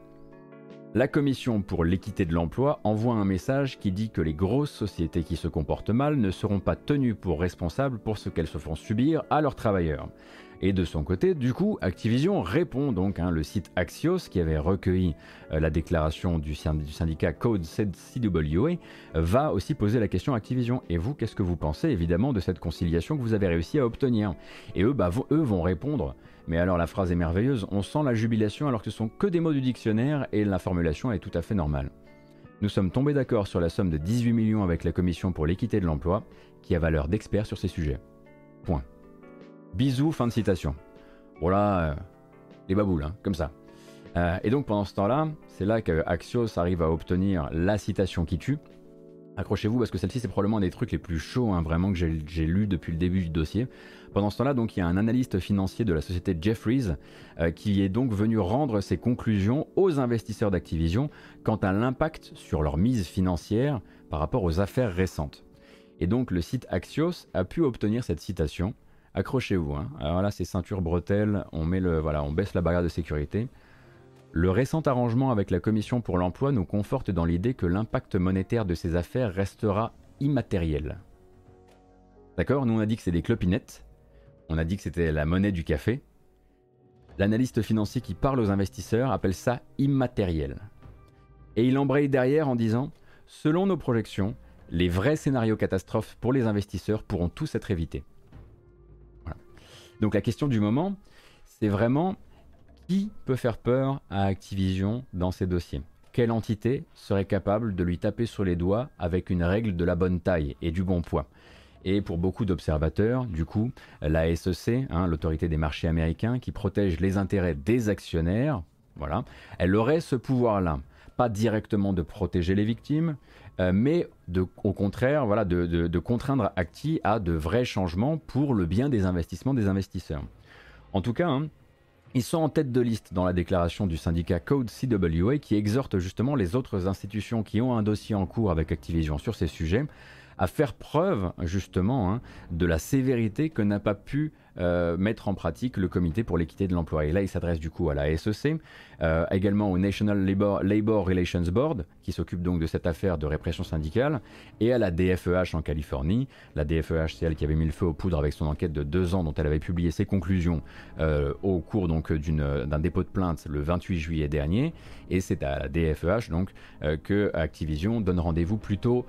la Commission pour l'équité de l'emploi envoie un message qui dit que les grosses sociétés qui se comportent mal ne seront pas tenues pour responsables pour ce qu'elles se font subir à leurs travailleurs. Et de son côté, du coup, Activision répond donc, hein, le site Axios, qui avait recueilli euh, la déclaration du, syndicat Code CWA, va aussi poser la question à Activision. Et vous, qu'est-ce que vous pensez évidemment de cette conciliation que vous avez réussi à obtenir? Et eux, bah, eux vont répondre mais alors la phrase est merveilleuse, on sent la jubilation alors que ce sont que des mots du dictionnaire et la formulation est tout à fait normale. Nous sommes tombés d'accord sur la somme de 18 millions avec la Commission pour l'équité de l'emploi, qui a valeur d'expert sur ces sujets. Point. Bisous, fin de citation. Voilà, euh, les baboules, hein, comme ça. Euh, et donc pendant ce temps-là, c'est là que Axios arrive à obtenir la citation qui tue. Accrochez-vous parce que celle-ci c'est probablement un des trucs les plus chauds hein, vraiment que j'ai lu depuis le début du dossier. Pendant ce temps-là, donc, il y a un analyste financier de la société Jeffries euh, qui est donc venu rendre ses conclusions aux investisseurs d'Activision quant à l'impact sur leur mise financière par rapport aux affaires récentes. Et donc le site Axios a pu obtenir cette citation. Accrochez-vous. Hein. Alors là, c'est ceinture bretelle, on, met le, voilà, on baisse la barrière de sécurité. Le récent arrangement avec la Commission pour l'emploi nous conforte dans l'idée que l'impact monétaire de ces affaires restera immatériel. D'accord Nous on a dit que c'est des clopinettes, on a dit que c'était la monnaie du café. L'analyste financier qui parle aux investisseurs appelle ça immatériel. Et il embraye derrière en disant Selon nos projections, les vrais scénarios catastrophes pour les investisseurs pourront tous être évités. Donc la question du moment, c'est vraiment qui peut faire peur à Activision dans ces dossiers? Quelle entité serait capable de lui taper sur les doigts avec une règle de la bonne taille et du bon poids? Et pour beaucoup d'observateurs, du coup, la SEC, hein, l'autorité des marchés américains, qui protège les intérêts des actionnaires, voilà, elle aurait ce pouvoir-là. Pas directement de protéger les victimes, euh, mais au contraire, voilà, de, contraindre Acti à de vrais changements pour le bien des investissements des investisseurs. En tout cas, hein, ils sont en tête de liste dans la déclaration du syndicat Code CWA qui exhorte justement les autres institutions qui ont un dossier en cours avec Activision sur ces sujets à faire preuve justement hein, de la sévérité que n'a pas pu euh, mettre en pratique le comité pour l'équité de l'emploi. Et là, il s'adresse du coup à la SEC, euh, également au National Labor, Relations Board, qui s'occupe donc de cette affaire de répression syndicale, et à la DFEH en Californie. La DFEH, c'est elle qui avait mis le feu aux poudres avec son enquête de deux ans, dont elle avait publié ses conclusions euh, au cours donc d'un dépôt de plainte le 28 juillet dernier. Et c'est à la DFEH donc que Activision donne rendez-vous plutôt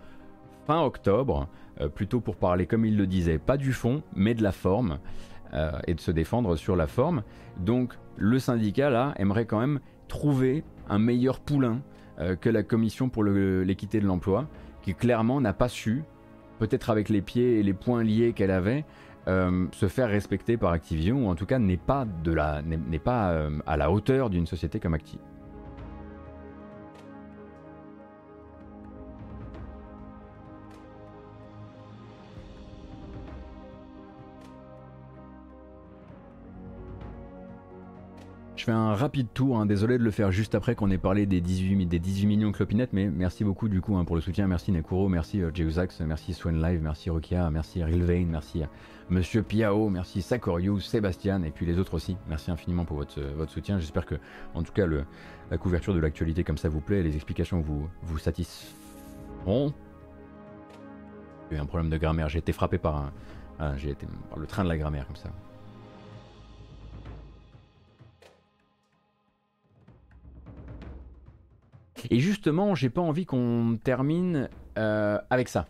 fin octobre, plutôt pour parler, comme il le disait, pas du fond, mais de la forme, euh, et de se défendre sur la forme. Donc le syndicat, là, aimerait quand même trouver un meilleur poulain euh, que la commission pour l'équité de l'emploi, qui clairement n'a pas su, peut-être avec les pieds et les poings liés qu'elle avait, se faire respecter par Activision, ou en tout cas n'est pas, de la, n'est pas à la hauteur d'une société comme Activision. Je fais un rapide tour, hein. désolé de le faire juste après qu'on ait parlé des 18, des 18 millions clopinettes, mais merci beaucoup du coup hein, pour le soutien. Merci Nekuro, merci euh, merci Swan Live, merci Rokia, merci Rilvain, merci Monsieur Piao, merci Sakoryu, Sébastien et puis les autres aussi. Merci infiniment pour votre, votre soutien. J'espère que, en tout cas, la couverture de l'actualité comme ça vous plaît, les explications vous, vous satisferont. J'ai eu un problème de grammaire, j'ai été frappé par le train de la grammaire comme ça. Et justement, j'ai pas envie qu'on termine euh, avec ça.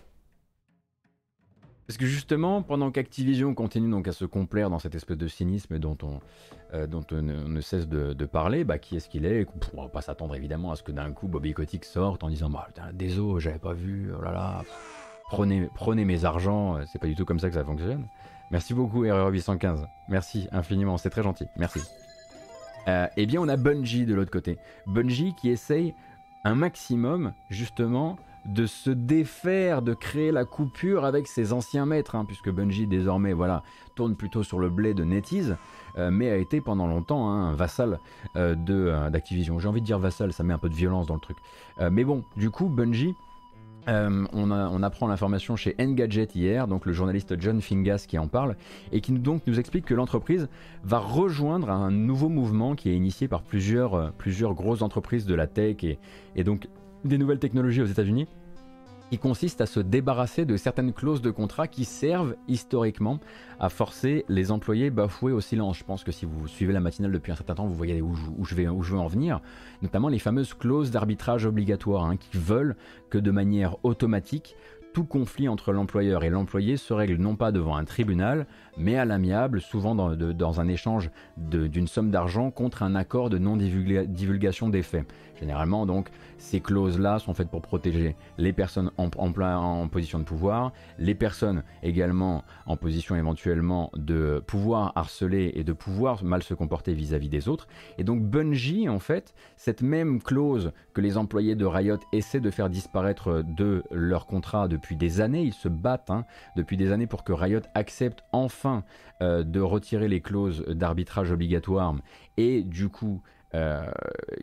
Parce que justement, pendant qu'Activision continue donc à se complaire dans cette espèce de cynisme dont on, euh, dont on ne, cesse de, parler, bah, qui est-ce qu'il est, On va pas s'attendre évidemment à ce que d'un coup Bobby Kotick sorte en disant bah, désolé, j'avais pas vu, oh là là, prenez, prenez mes argents, c'est pas du tout comme ça que ça fonctionne. Merci beaucoup, Erreur 815. Merci infiniment, c'est très gentil. Merci. Euh, bien, on a Bungie de l'autre côté. Bungie qui essaye un maximum justement de se défaire, de créer la coupure avec ses anciens maîtres, hein, puisque Bungie désormais voilà, tourne plutôt sur le blé de NetEase, euh, mais a été pendant longtemps hein, un vassal euh, euh, d'Activision. J'ai envie de dire vassal, ça met un peu de violence dans le truc. mais bon, du coup, Bungie euh, on, apprend l'information chez Engadget hier, donc le journaliste John Fingas qui en parle, et qui donc nous explique que l'entreprise va rejoindre un nouveau mouvement qui est initié par plusieurs, euh, plusieurs grosses entreprises de la tech et donc des nouvelles technologies aux États-Unis qui consiste à se débarrasser de certaines clauses de contrat qui servent historiquement à forcer les employés bafoués au silence. Je pense que si vous suivez la matinale depuis un certain temps, vous voyez où je, vais, où je veux en venir, notamment les fameuses clauses d'arbitrage obligatoire hein, qui veulent que de manière automatique, tout conflit entre l'employeur et l'employé se règle non pas devant un tribunal, mais à l'amiable, souvent dans, un échange d'une somme d'argent contre un accord de non-divulgation des faits. Généralement, donc, ces clauses-là sont faites pour protéger les personnes en, position de pouvoir, les personnes également en position éventuellement de pouvoir harceler et de pouvoir mal se comporter vis-à-vis des autres. Et donc Bungie, en fait, cette même clause que les employés de Riot essaient de faire disparaître de leur contrat depuis des années, ils se battent hein, depuis des années pour que Riot accepte enfin euh, de retirer les clauses d'arbitrage obligatoire et du coup euh,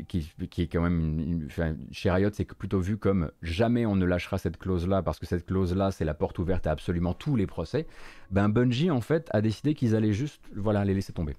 qui, est quand même chez Riot, c'est plutôt vu comme jamais on ne lâchera cette clause-là parce que cette clause-là, c'est la porte ouverte à absolument tous les procès. Ben Bungie en fait a décidé qu'ils allaient juste, voilà, les laisser tomber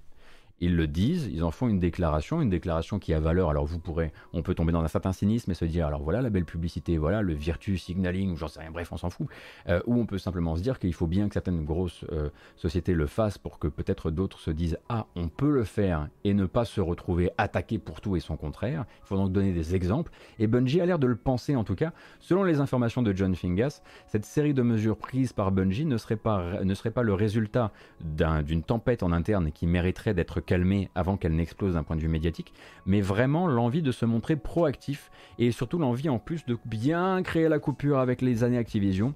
ils le disent, ils en font une déclaration, une déclaration qui a valeur. Alors vous pourrez, on peut tomber dans un certain cynisme et se dire, alors voilà la belle publicité, voilà le virtu signaling, j'en sais rien, bref, on s'en fout. Euh, ou on peut simplement se dire qu'il faut bien que certaines grosses euh, sociétés le fassent pour que peut-être d'autres se disent, ah, on peut le faire et ne pas se retrouver attaqué pour tout et son contraire. Il faut donc donner des exemples. Et Bungie a l'air de le penser en tout cas. Selon les informations de John Fingas, cette série de mesures prises par Bungie ne serait pas, ne serait pas le résultat d'une tempête en interne qui mériterait d'être calmer avant qu'elle n'explose d'un point de vue médiatique, mais vraiment l'envie de se montrer proactif et surtout l'envie en plus de bien créer la coupure avec les années Activision.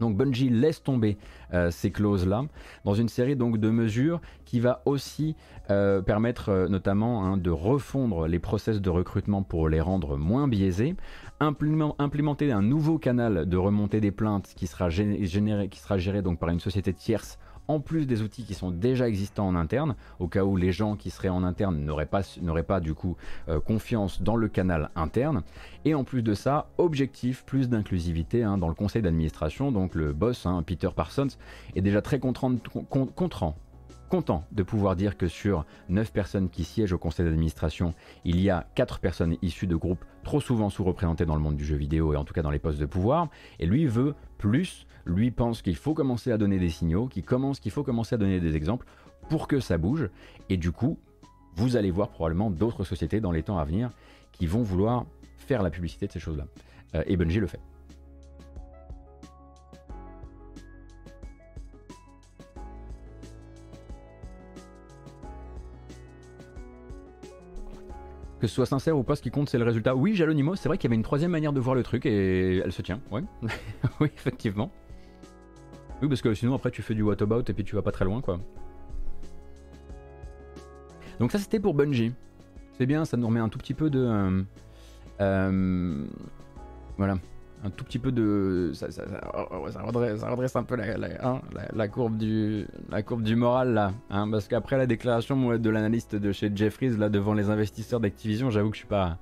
Donc Bungie laisse tomber euh, ces clauses-là dans une série donc de mesures qui va aussi euh, permettre euh, notamment hein, de refondre les process de recrutement pour les rendre moins biaisés, implémenter un nouveau canal de remontée des plaintes qui sera, généré, qui sera géré donc par une société tierce en plus des outils qui sont déjà existants en interne, au cas où les gens qui seraient en interne n'auraient pas, du coup euh, confiance dans le canal interne. Et en plus de ça, objectif, plus d'inclusivité hein, dans le conseil d'administration. Donc le boss, hein, Peter Parsons, est déjà très content, content de pouvoir dire que sur 9 personnes qui siègent au conseil d'administration, il y a 4 personnes issues de groupes trop souvent sous-représentés dans le monde du jeu vidéo et en tout cas dans les postes de pouvoir. Et lui veut plus lui pense qu'il faut commencer à donner des signaux, qu'il commence, qu'il faut commencer à donner des exemples pour que ça bouge. Et du coup, vous allez voir probablement d'autres sociétés dans les temps à venir qui vont vouloir faire la publicité de ces choses-là. Euh, et Bungie le fait. que ce soit sincère ou pas, ce qui compte c'est le résultat. Oui, Jalonimo, c'est vrai qu'il y avait une troisième manière de voir le truc et elle se tient. Ouais. oui, effectivement. Oui, parce que sinon après tu fais du what about et puis tu vas pas très loin quoi. Donc ça c'était pour Bungie. C'est bien, ça nous remet un tout petit peu de... Euh, euh, voilà. Un tout petit peu de... Ça, redresse, un peu hein, la, courbe du, la courbe du moral là. Hein, parce qu'après la déclaration de l'analyste de chez Jeffries là devant les investisseurs d'Activision, j'avoue que je suis pas...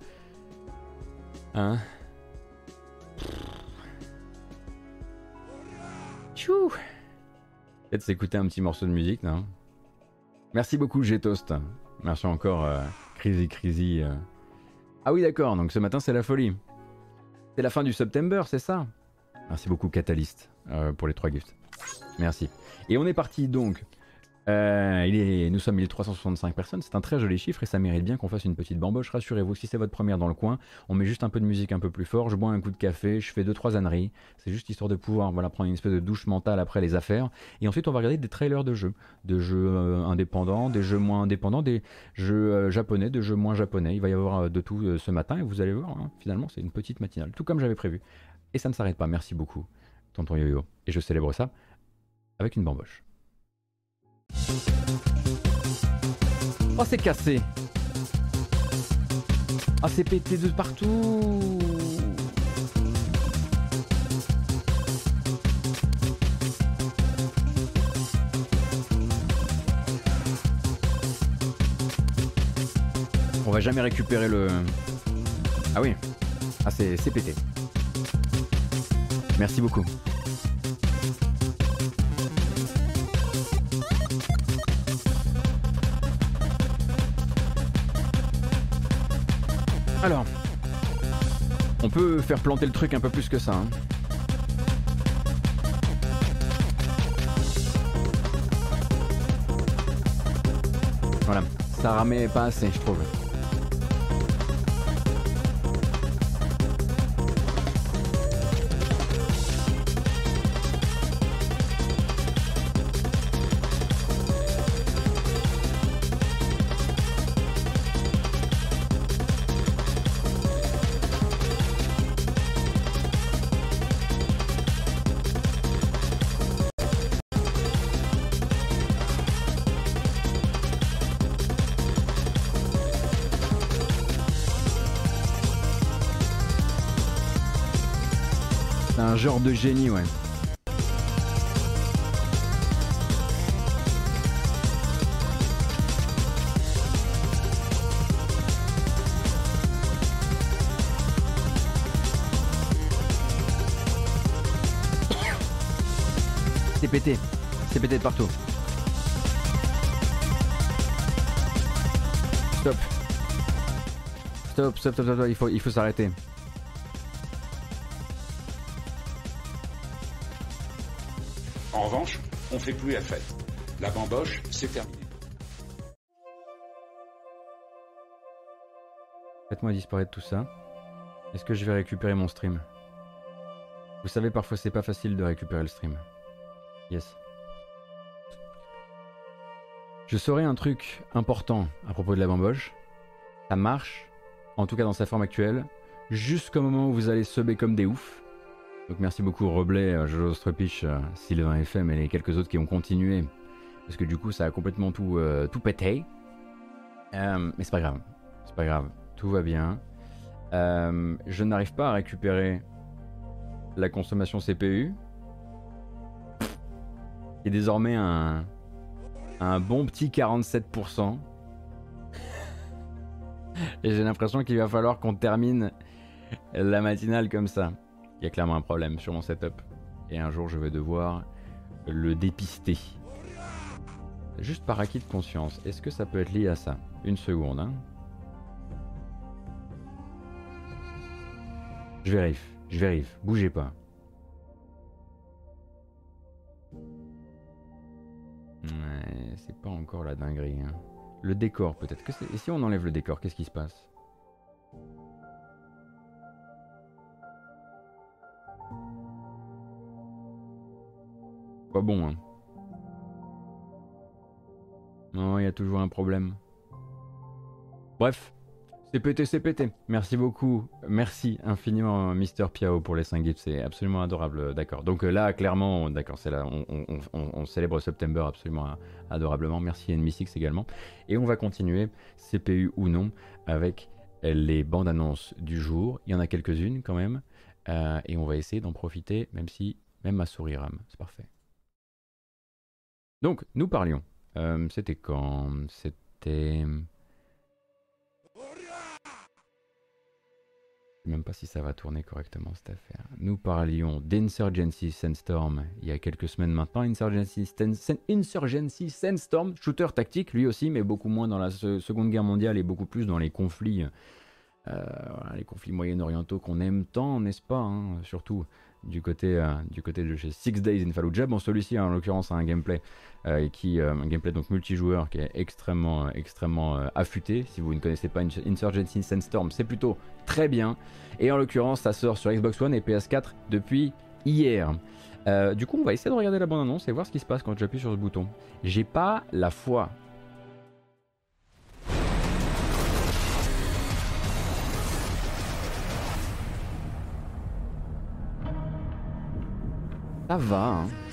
Hein Peut-être s'écouter un petit morceau de musique, non? Merci beaucoup, G-Toast. Merci encore, euh, Crazy Crazy. Euh. Ah oui, d'accord, donc ce matin, c'est la folie. C'est la fin du September, c'est ça? Merci beaucoup, Catalyst, euh, pour les trois gifts. Merci. Et on est parti donc euh, nous sommes 1365 personnes, c'est un très joli chiffre et ça mérite bien qu'on fasse une petite bamboche. Rassurez-vous, si c'est votre première dans le coin, on met juste un peu de musique un peu plus fort, je bois un coup de café, je fais 2-3 âneries. C'est juste histoire de pouvoir voilà, prendre une espèce de douche mentale après les affaires. Et ensuite, on va regarder des trailers de jeux, de jeux euh, indépendants, des jeux moins indépendants, des jeux euh, japonais, de jeux moins japonais. Il va y avoir de tout ce matin et vous allez voir, hein, finalement, c'est une petite matinale, tout comme j'avais prévu. Et ça ne s'arrête pas, merci beaucoup, tonton Yo-Yo. Et je célèbre ça avec une bamboche. Oh, c'est cassé. Ah, c'est pété de partout. On va jamais récupérer le... Ah oui. Ah, c'est pété. Merci beaucoup. Alors, on peut faire planter le truc un peu plus que ça. Hein. Voilà, ça ramait pas assez, je trouve. Genre de génie, ouais. C'est pété, c'est pété de partout. Stop. Stop, stop, stop, stop, il faut, il faut s'arrêter. Fait plus la fête. La bamboche, c'est terminé. Faites-moi disparaître tout ça. Est-ce que je vais récupérer mon stream? Vous savez, parfois c'est pas facile de récupérer le stream. Yes. Je saurai un truc important à propos de la bamboche. Ça marche, en tout cas dans sa forme actuelle, jusqu'au moment où vous allez subber comme des oufs. Donc merci beaucoup Roblay, euh, Jojo Strepich, euh, Sylvain FM et les quelques autres qui ont continué. Parce que du coup ça a complètement tout, euh, tout pété. mais c'est pas grave. C'est pas grave. Tout va bien. je n'arrive pas à récupérer la consommation CPU. Est désormais un, un bon petit 47%. Et j'ai l'impression qu'il va falloir qu'on termine la matinale comme ça. Il y a clairement un problème sur mon setup. Et un jour, je vais devoir le dépister. Juste par acquis de conscience, est-ce que ça peut être lié à ça? Une seconde, hein. Je vérifie, je vérifie, bougez pas. Ouais, c'est pas encore la dinguerie. Hein. Le décor peut-être. Et si on enlève le décor, qu'est-ce qui se passe? Pas bon, hein. Non, il y a toujours un problème. Bref, c'est pété, c'est pété. Merci beaucoup. Merci infiniment, Mister Piao, pour les 5 gifs. C'est absolument adorable. D'accord. Donc euh, là, clairement, d'accord, c'est là. On, célèbre September absolument adorablement. Merci NMI6 également. Et on va continuer, CPU ou non, avec les bandes annonces du jour. Il y en a quelques-unes quand même. Euh, et on va essayer d'en profiter, même si même ma souris rame. C'est parfait. Donc, nous parlions. Euh, c'était quand? C'était. Je sais même pas si ça va tourner correctement cette affaire. Nous parlions d'Insurgency Sandstorm il y a quelques semaines maintenant. Insurgency, Insurgency Sandstorm, shooter tactique lui aussi, mais beaucoup moins dans la Seconde Guerre mondiale et beaucoup plus dans les conflits, euh, les conflits moyen-orientaux qu'on aime tant, n'est-ce pas hein, Surtout du côté, euh, du côté de chez Six Days in Fallujah. Bon, celui-ci, en l'occurrence, a un gameplay, euh, qui, euh, un gameplay donc multijoueur qui est extrêmement, extrêmement affûté. Si vous ne connaissez pas Insurgency Sandstorm, c'est plutôt très bien. Et en l'occurrence, ça sort sur Xbox One et PS4 depuis hier. du coup, on va essayer de regarder la bande-annonce et voir ce qui se passe quand j'appuie sur ce bouton. J'ai pas la foi Ça va, hein.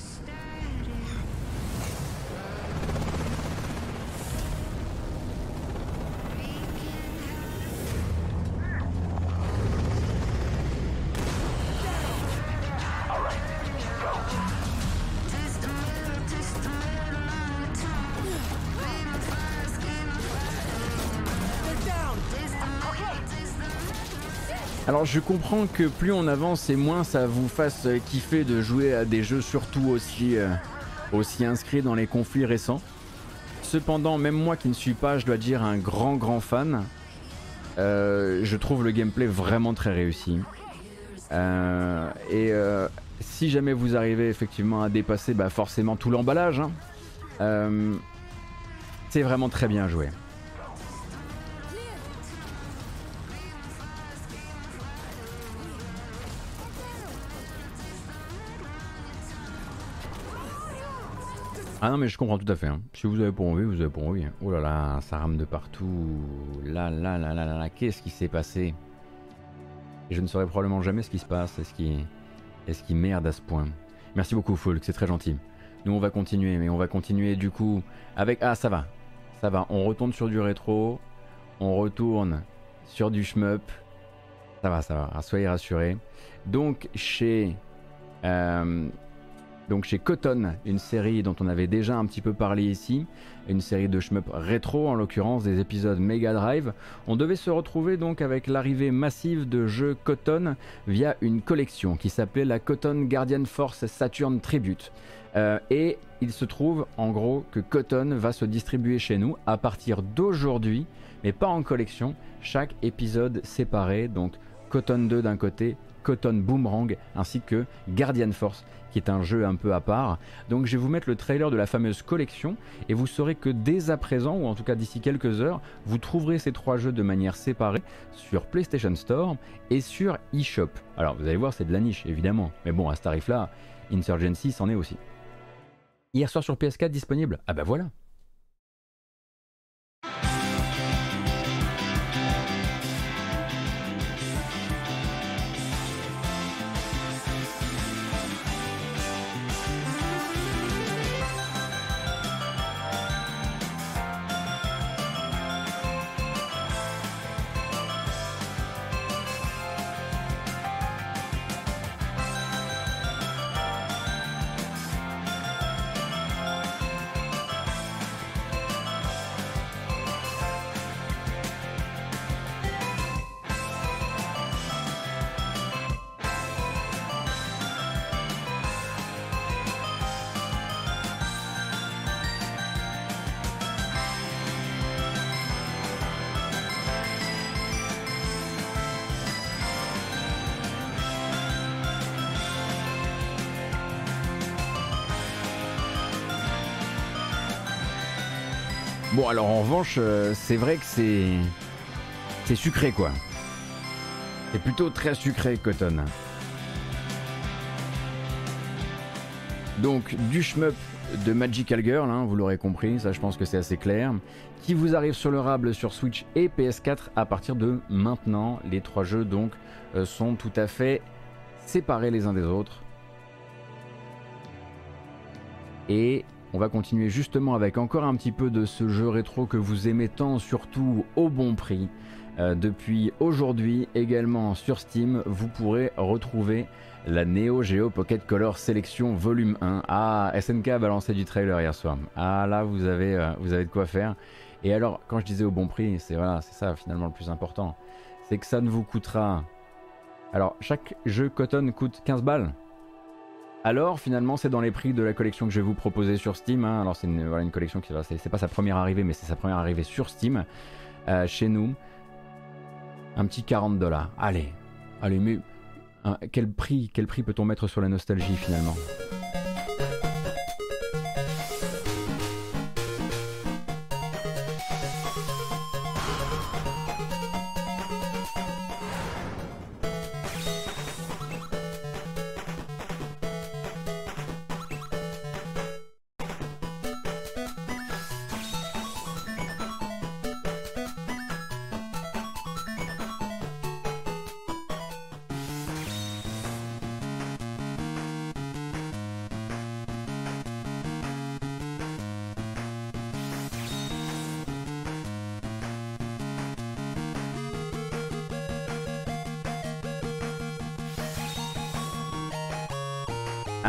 Alors je comprends que plus on avance et moins ça vous fasse kiffer de jouer à des jeux surtout aussi, euh, inscrits dans les conflits récents. Cependant, même moi qui ne suis pas, je dois dire, un grand grand fan, euh, je trouve le gameplay vraiment très réussi. Euh, et si jamais vous arrivez effectivement à dépasser bah, forcément tout l'emballage, hein, c'est vraiment très bien joué. Ah non mais je comprends tout à fait. Hein. Si vous avez pour envie, vous avez pour envie. Hein. Oh là là, ça rame de partout. Là là là là là là, qu'est-ce qui s'est passé? Et je ne saurais probablement jamais ce qui se passe. Est-ce qui est-ce qui merde à ce point Merci beaucoup Folk, c'est très gentil. Nous on va continuer, mais on va continuer du coup avec ah ça va, ça va. On retourne sur du rétro, on retourne sur du shmup. Ça va, ça va. Soyez rassurés. Donc chez euh, donc chez Cotton, une série dont on avait déjà un petit peu parlé ici, une série de shmup rétro en l'occurrence des épisodes Mega Drive. On devait se retrouver donc avec l'arrivée massive de jeux Cotton via une collection qui s'appelait la Cotton Guardian Force Saturn Tribute. Euh, et il se trouve en gros que Cotton va se distribuer chez nous à partir d'aujourd'hui, mais pas en collection, chaque épisode séparé, donc Cotton 2 d'un côté, Cotton Boomerang ainsi que Guardian Force qui est un jeu un peu à part. Donc je vais vous mettre le trailer de la fameuse collection et vous saurez que dès à présent, ou en tout cas d'ici quelques heures, vous trouverez ces trois jeux de manière séparée sur PlayStation Store et sur eShop. Alors vous allez voir, c'est de la niche évidemment, mais bon, à ce tarif-là, Insurgency c'en est aussi. Hier soir sur PS4 disponible Ah bah voilà alors en revanche, euh, c'est vrai que c'est. Sucré quoi. C'est plutôt très sucré, Cotton. Donc, du shmup de Magical Girl, hein, vous l'aurez compris, ça je pense que c'est assez clair, qui vous arrive sur le Rable sur Switch et PS4 à partir de maintenant. Les trois jeux donc euh, sont tout à fait séparés les uns des autres. Et on va continuer justement avec encore un petit peu de ce jeu rétro que vous aimez tant, surtout au bon prix. Euh, depuis aujourd'hui également sur Steam, vous pourrez retrouver la Neo Geo Pocket Color Selection Volume 1. Ah, SNK a balancé du trailer hier soir. Ah là, vous avez, euh, vous avez de quoi faire. Et alors, quand je disais au bon prix, c'est voilà, c'est ça finalement le plus important. C'est que ça ne vous coûtera. Alors, chaque jeu Cotton coûte 15 balles. Alors finalement c'est dans les prix de la collection que je vais vous proposer sur Steam. Hein. Alors c'est une, collection qui c'est pas sa première arrivée mais c'est sa première arrivée sur Steam euh, chez nous. Un petit 40 dollars. Allez, allez mais quel prix, quel prix peut-on mettre sur la nostalgie finalement?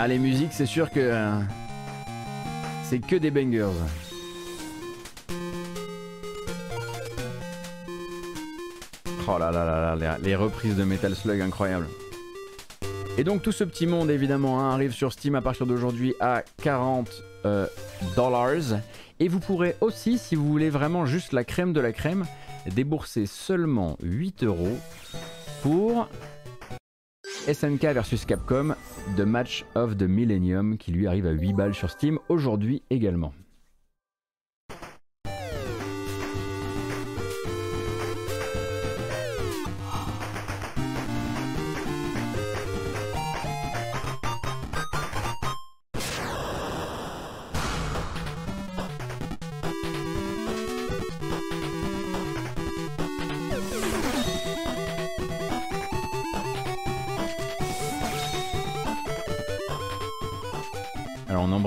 Les musiques, c'est sûr que. Euh, c'est que des bangers. Oh là là là là, les reprises de Metal Slug incroyables. Et donc tout ce petit monde évidemment hein, arrive sur Steam à partir d'aujourd'hui à 40 euh, dollars. Et vous pourrez aussi, si vous voulez vraiment juste la crème de la crème, débourser seulement 8 euros pour SNK versus Capcom The Match of the Millennium qui lui arrive à 8 balles sur Steam aujourd'hui également.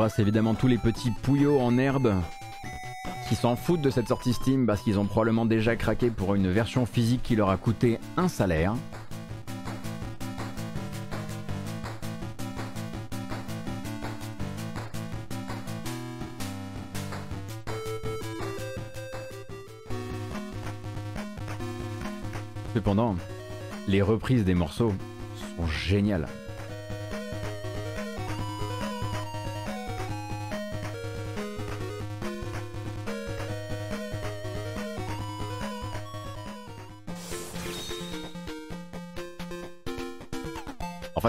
C'est évidemment tous les petits pouillots en herbe qui s'en foutent de cette sortie Steam parce qu'ils ont probablement déjà craqué pour une version physique qui leur a coûté un salaire. Cependant, les reprises des morceaux sont géniales.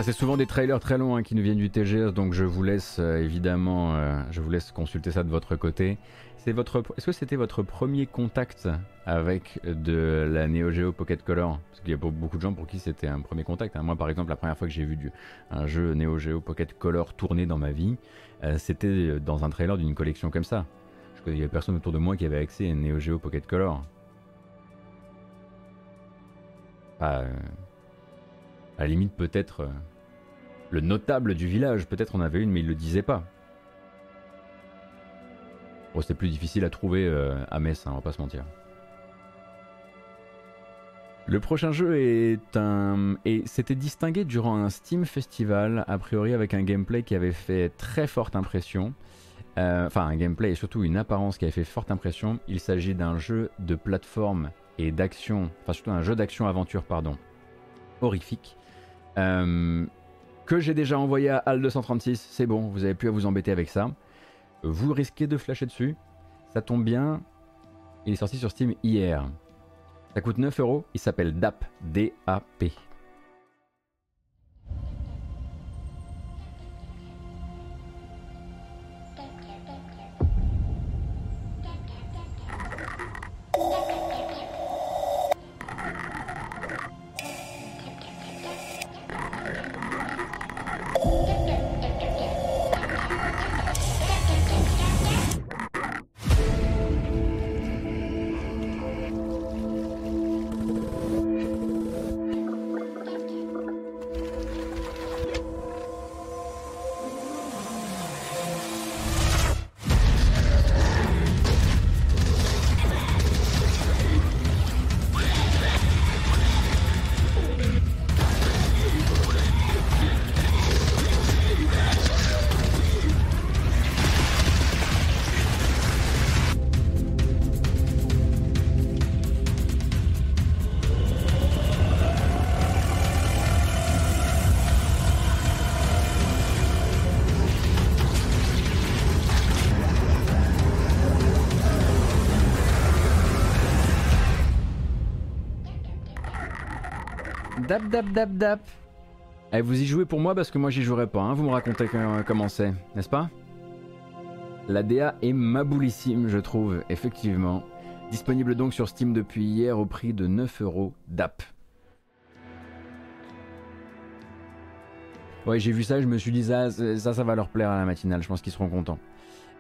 C'est souvent des trailers très longs hein, qui nous viennent du TGS, donc je vous laisse euh, évidemment, euh, je vous laisse consulter ça de votre côté. C'est votre, est-ce que c'était votre premier contact avec de la Neo Geo Pocket Color? Parce qu'il y a beaucoup de gens pour qui c'était un premier contact. Hein. Moi, par exemple, la première fois que j'ai vu un jeu Neo Geo Pocket Color tourner dans ma vie, euh, c'était dans un trailer d'une collection comme ça. Je avait personne autour de moi qui avait accès à Neo Geo Pocket Color. À la limite, peut-être le notable du village, peut-être on avait une, mais il le disait pas. Bon, c'était plus difficile à trouver euh, à Metz, hein, on va pas se mentir. Le prochain jeu est un. et c'était distingué durant un Steam Festival, a priori avec un gameplay qui avait fait très forte impression. Euh, enfin, un gameplay et surtout une apparence qui avait fait forte impression. Il s'agit d'un jeu de plateforme et d'action, enfin surtout un jeu d'action-aventure, pardon, horrifique, euh, que j'ai déjà envoyé à HAL236, c'est bon, vous avez plus à vous embêter avec ça. Vous risquez de flasher dessus, ça tombe bien, il est sorti sur Steam hier. Ça coûte 9 euros, il s'appelle DAP, D-A-P. Dap dap dap dap. Eh, vous y jouez pour moi parce que moi j'y jouerai pas. Hein. Vous me racontez comment c'est, n'est-ce pas? La DA est maboulissime, je trouve, effectivement. Disponible donc sur Steam depuis hier au prix de 9 euros DAP. Ouais, j'ai vu ça, je me suis dit ça, ça, ça va leur plaire à la matinale, je pense qu'ils seront contents.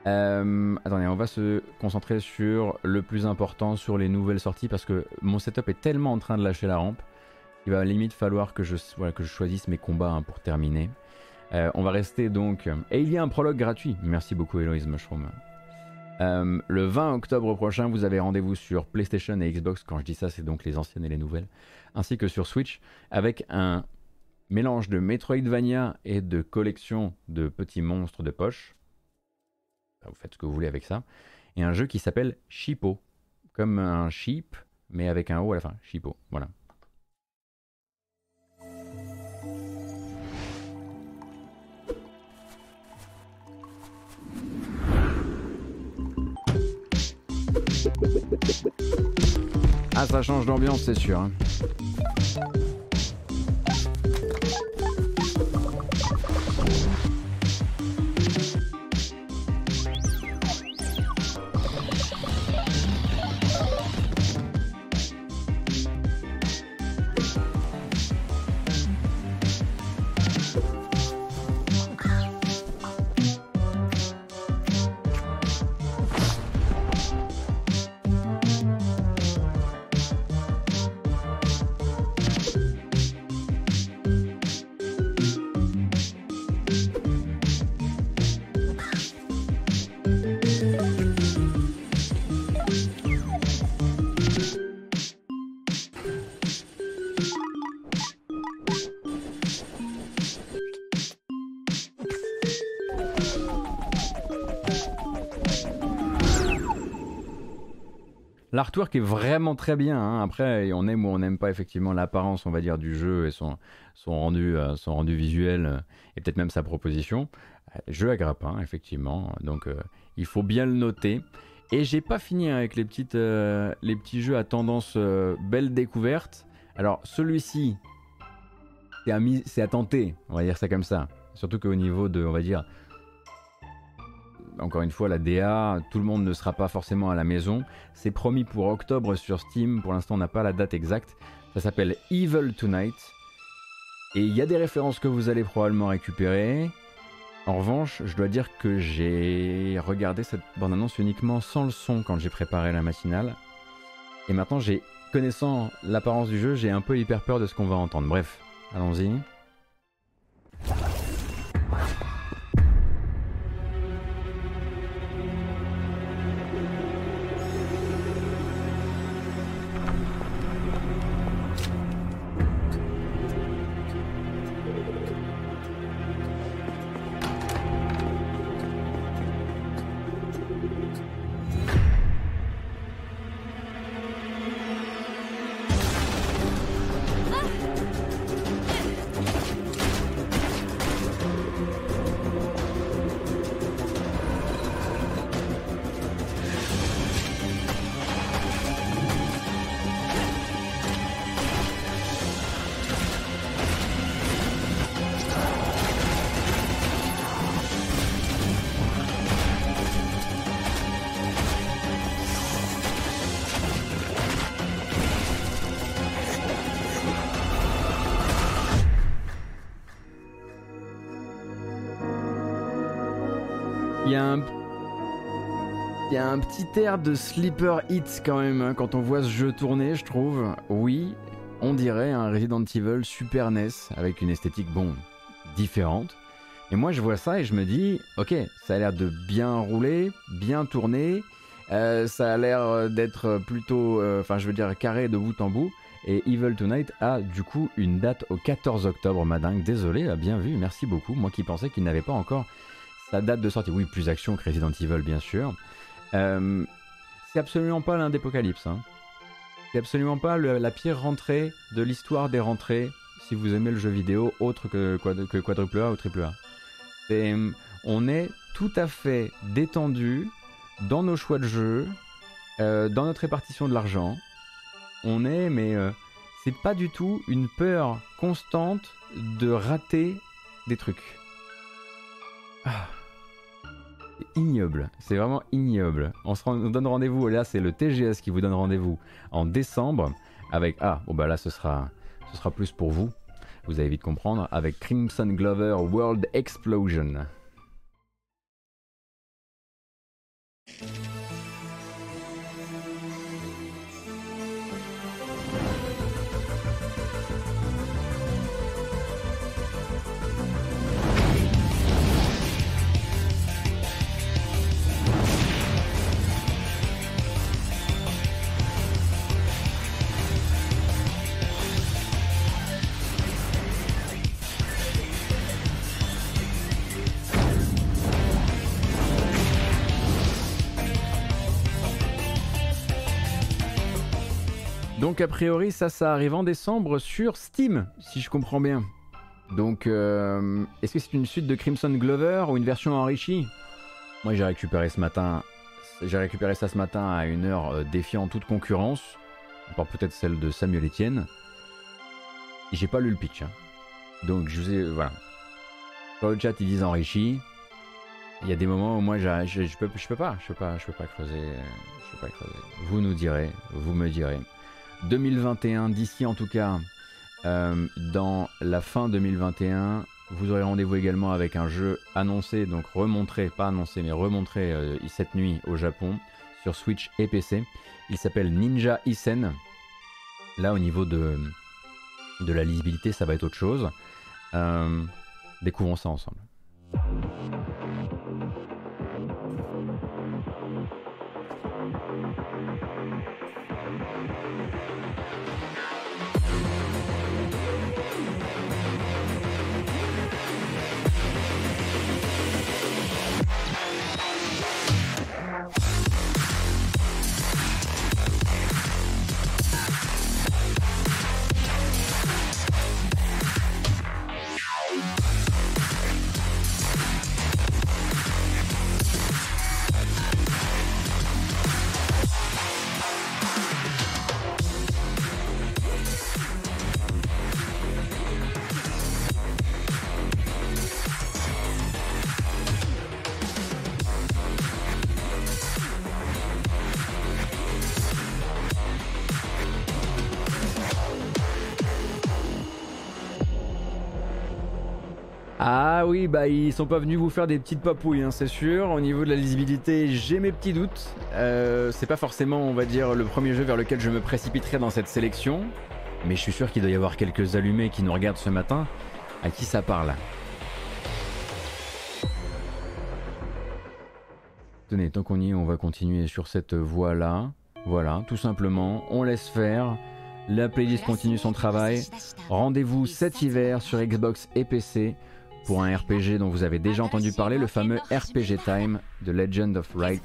Euh, attendez, on va se concentrer sur le plus important, sur les nouvelles sorties, parce que mon setup est tellement en train de lâcher la rampe il va à limite falloir que je, que je choisisse mes combats hein, pour terminer. Euh, on va rester donc. Et il y a un prologue gratuit. Merci beaucoup, Eloise Mushroom. Euh, le 20 octobre prochain, vous avez rendez-vous sur PlayStation et Xbox. Quand je dis ça, c'est donc les anciennes et les nouvelles. Ainsi que sur Switch, avec un mélange de Metroidvania et de collection de petits monstres de poche. Vous faites ce que vous voulez avec ça. Et un jeu qui s'appelle Sheepo. Comme un sheep, mais avec un O à la fin, Chipo, voilà. Ah, ça change d'ambiance, c'est sûr. Hein. L'artwork est vraiment très bien. Hein. Après, on aime ou on n'aime pas effectivement l'apparence, on va dire, du jeu et son, euh, rendu visuel euh, et peut-être même sa proposition. Euh, jeu à grappin, effectivement. Donc, il faut bien le noter. Et j'ai pas fini avec les, petites, les petits jeux à tendance belle découverte. Alors, celui-ci, c'est à, à tenter, on va dire ça comme ça. Surtout qu'au niveau de, on va dire, encore une fois, la DA, tout le monde ne sera pas forcément à la maison. C'est promis pour octobre sur Steam. Pour l'instant, on n'a pas la date exacte. Ça s'appelle Evil Tonight. Et il y a des références que vous allez probablement récupérer. En revanche, je dois dire que j'ai regardé cette bande-annonce uniquement sans le son quand j'ai préparé la matinale. Et maintenant, j'ai connaissant l'apparence du jeu, j'ai un peu hyper peur de ce qu'on va entendre. Bref, allons-y. Un petit air de Sleeper Hits quand même hein, quand on voit ce jeu tourner, je trouve. Oui, on dirait un Resident Evil Super NES avec une esthétique, bon, différente. Et moi, je vois ça et je me dis, ok, ça a l'air de bien rouler, bien tourner. Euh, ça a l'air d'être plutôt, euh, enfin, je veux dire, carré de bout en bout. Et Evil Tonight a du coup une date au 14 octobre, madingue. Désolé, bien vu, merci beaucoup. Moi qui pensais qu'il n'avait pas encore sa date de sortie. Oui, plus action que Resident Evil, bien sûr. Euh, c'est absolument pas l'un d'Apocalypse. Hein. C'est absolument pas la pire rentrée de l'histoire des rentrées si vous aimez le jeu vidéo autre que, que quadruple A ou triple A. on est tout à fait détendu dans nos choix de jeu, euh, dans notre répartition de l'argent. On est, mais euh, c'est pas du tout une peur constante de rater des trucs. Ah ignoble. C'est vraiment ignoble. On se donne rendez-vous. Là, c'est le TGS qui vous donne rendez-vous en décembre avec. Ah, bon, bah là, ce sera, ce sera plus pour vous. Vous allez vite comprendre. Avec Crimson Glover World Explosion. Donc a priori ça, ça arrive en décembre sur Steam, si je comprends bien. Donc euh, est-ce que c'est une suite de Crimson Glover ou une version enrichie? Moi j'ai récupéré ce matin, j'ai récupéré ça ce matin à une heure euh, défiant toute concurrence, à part peut-être celle de Samuel Etienne. Et j'ai pas lu le pitch. Hein. Donc je vous ai voilà. Sur le chat ils disent enrichi. Il y a des moments où moi je, je, peux, je peux pas, je peux pas, je peux pas creuser, je peux pas creuser. Vous nous direz, vous me direz. 2021, d'ici en tout cas, euh, dans la fin 2021, vous aurez rendez-vous également avec un jeu annoncé, donc remontré, pas annoncé, mais remontré euh, cette nuit au Japon sur Switch et PC. Il s'appelle Ninja Isen. Là, au niveau de, de la lisibilité, ça va être autre chose. Euh, découvrons ça ensemble. Ils sont pas venus vous faire des petites papouilles, hein, c'est sûr. Au niveau de la lisibilité, j'ai mes petits doutes. Euh, c'est pas forcément, on va dire, le premier jeu vers lequel je me précipiterai dans cette sélection. Mais je suis sûr qu'il doit y avoir quelques allumés qui nous regardent ce matin. À qui ça parle Tenez, tant qu'on y est, on va continuer sur cette voie-là. Voilà, tout simplement, on laisse faire. La playlist continue son travail. Rendez-vous cet hiver sur Xbox et PC pour un RPG dont vous avez déjà entendu parler, le fameux RPG Time de Legend of Wright,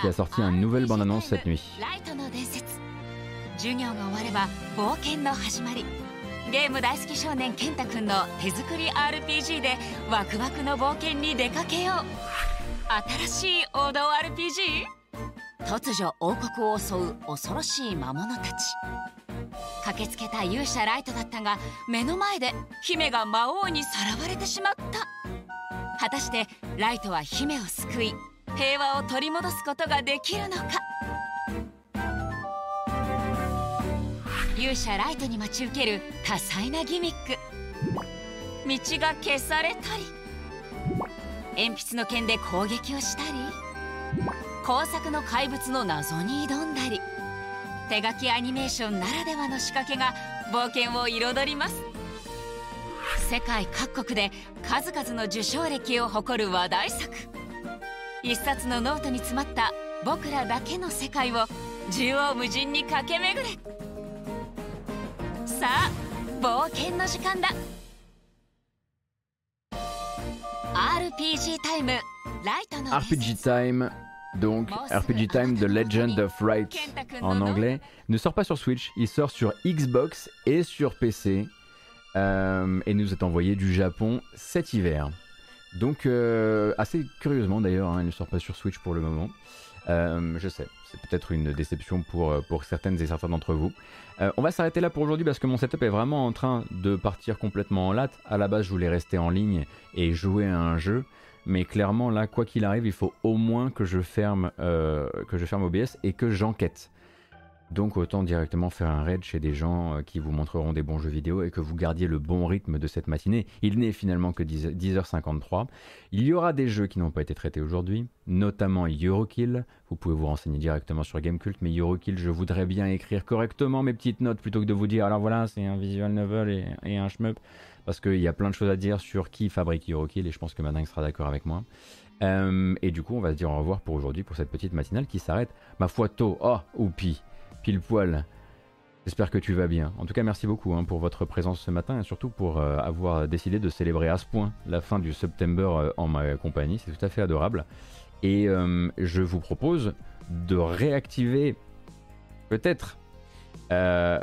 qui a sorti une nouvelle bande-annonce cette nuit. 駆けつけた勇者ライトだったが目の前で姫が魔王にさらわれてしまった。果たしてライトは姫を救い平和を取り戻すことができるのか。勇者ライトに待ち受ける多彩なギミック。道が消されたり鉛筆の剣で攻撃をしたり工作の怪物の謎に挑んだり。手書きアニメーションならではの仕掛けが冒険を彩ります。世界各国で数々の受賞歴を誇る話題作。一冊のノートに詰まった僕らだけの世界を縦横無尽に駆け巡れ。さあ冒険の時間だ。RPG タイムライトの RPG タイム。Donc RPG Time The Legend of Wright en anglais, ne sort pas sur Switch, il sort sur Xbox et sur PC euh, et nous est envoyé du Japon cet hiver. Donc euh, assez curieusement d'ailleurs, hein, il ne sort pas sur Switch pour le moment. Euh, je sais, c'est peut-être une déception pour, pour certaines et certains d'entre vous. on va s'arrêter là pour aujourd'hui parce que mon setup est vraiment en train de partir complètement en latte. À la base, je voulais rester en ligne et jouer à un jeu. Mais clairement, là, quoi qu'il arrive, il faut au moins que je ferme, euh, que je ferme OBS et que j'enquête. Donc autant directement faire un raid chez des gens euh, qui vous montreront des bons jeux vidéo et que vous gardiez le bon rythme de cette matinée. Il n'est finalement que 10, h 53 Il y aura des jeux qui n'ont pas été traités aujourd'hui, notamment Eurokill. Vous pouvez vous renseigner directement sur Gamecult, mais Eurokill, je voudrais bien écrire correctement mes petites notes plutôt que de vous dire alors voilà, c'est un visual novel et, et un shmup parce qu'il y a plein de choses à dire sur qui fabrique Eurokill et je pense que Madingue sera d'accord avec moi. Euh, et du coup, on va se dire au revoir pour aujourd'hui, pour cette petite matinale qui s'arrête, ma foi, tôt. Oh, oupi, pile poil. J'espère que tu vas bien. En tout cas, merci beaucoup hein, pour votre présence ce matin et surtout pour euh, avoir décidé de célébrer à ce point la fin du September euh, en ma compagnie. C'est tout à fait adorable. Et je vous propose de réactiver peut-être euh,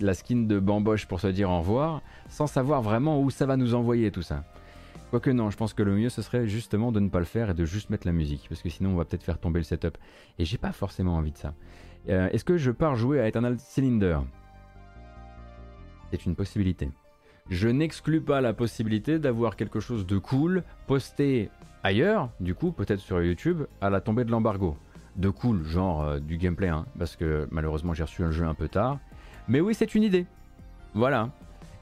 la, skin de Bamboche pour se dire au revoir, sans savoir vraiment où ça va nous envoyer tout ça. Quoique non, je pense que le mieux ce serait justement de ne pas le faire et de juste mettre la musique, parce que sinon on va peut-être faire tomber le setup. Et j'ai pas forcément envie de ça. Euh, est-ce que je pars jouer à Eternal Cylinder? C'est une possibilité. Je n'exclus pas la possibilité d'avoir quelque chose de cool posté ailleurs, du coup peut-être sur YouTube, à la tombée de l'embargo. De cool, genre euh, du gameplay, hein, parce que malheureusement j'ai reçu un jeu un peu tard. Mais oui, c'est une idée. Voilà,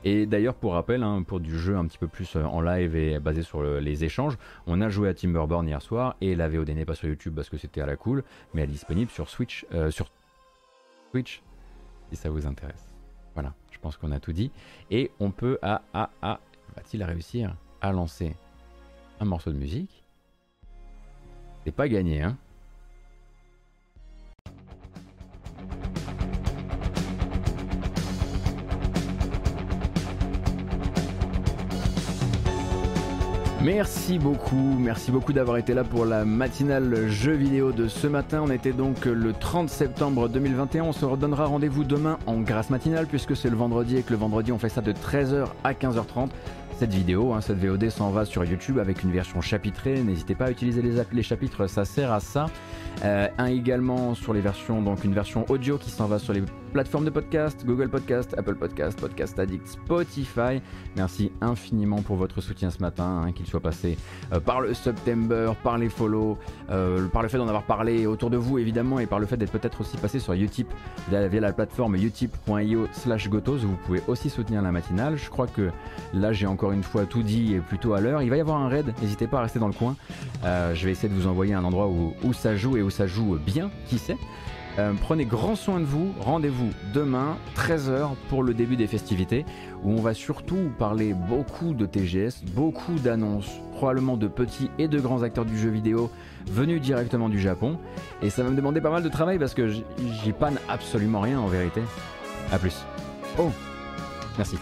et d'ailleurs, pour rappel, hein, pour du jeu un petit peu plus euh, en live et basé sur les échanges, on a joué à Timberborn hier soir et la VOD n'est pas sur YouTube parce que c'était à la cool, mais elle est disponible sur Switch, euh, sur Twitch, si ça vous intéresse. Voilà, je pense qu'on a tout dit. Et on peut à à à va-t-il réussir à lancer un morceau de musique? C'est pas gagné, hein Merci beaucoup, merci beaucoup d'avoir été là pour la matinale jeu vidéo de ce matin. On était donc le 30 septembre 2021. On se redonnera rendez-vous demain en grâce matinale puisque c'est le vendredi et que le vendredi on fait ça de 13h à 15h30 cette vidéo, hein, cette VOD s'en va sur YouTube avec une version chapitrée. N'hésitez pas à utiliser les, les, chapitres, ça sert à ça. Euh, un également sur les versions, donc une version audio qui s'en va sur les plateformes de podcast, Google Podcast, Apple Podcast, Podcast Addict, Spotify. Merci infiniment pour votre soutien ce matin, hein, qu'il soit passé euh, par le September, par les follow, euh, par le fait d'en avoir parlé autour de vous évidemment et par le fait d'être peut-être aussi passé sur Utip via, la plateforme utip.io slash gotos. Vous pouvez aussi soutenir la matinale. Je crois que là j'ai encore une fois tout dit et plutôt à l'heure. Il va y avoir un raid, n'hésitez pas à rester dans le coin. je vais essayer de vous envoyer un endroit où ça joue et où ça joue bien, qui sait. Euh, prenez grand soin de vous, rendez-vous demain 13h pour le début des festivités où on va surtout parler beaucoup de TGS, beaucoup d'annonces, probablement de petits et de grands acteurs du jeu vidéo venus directement du Japon et ça va me demander pas mal de travail parce que j'y panne absolument rien en vérité. A plus. Oh, merci.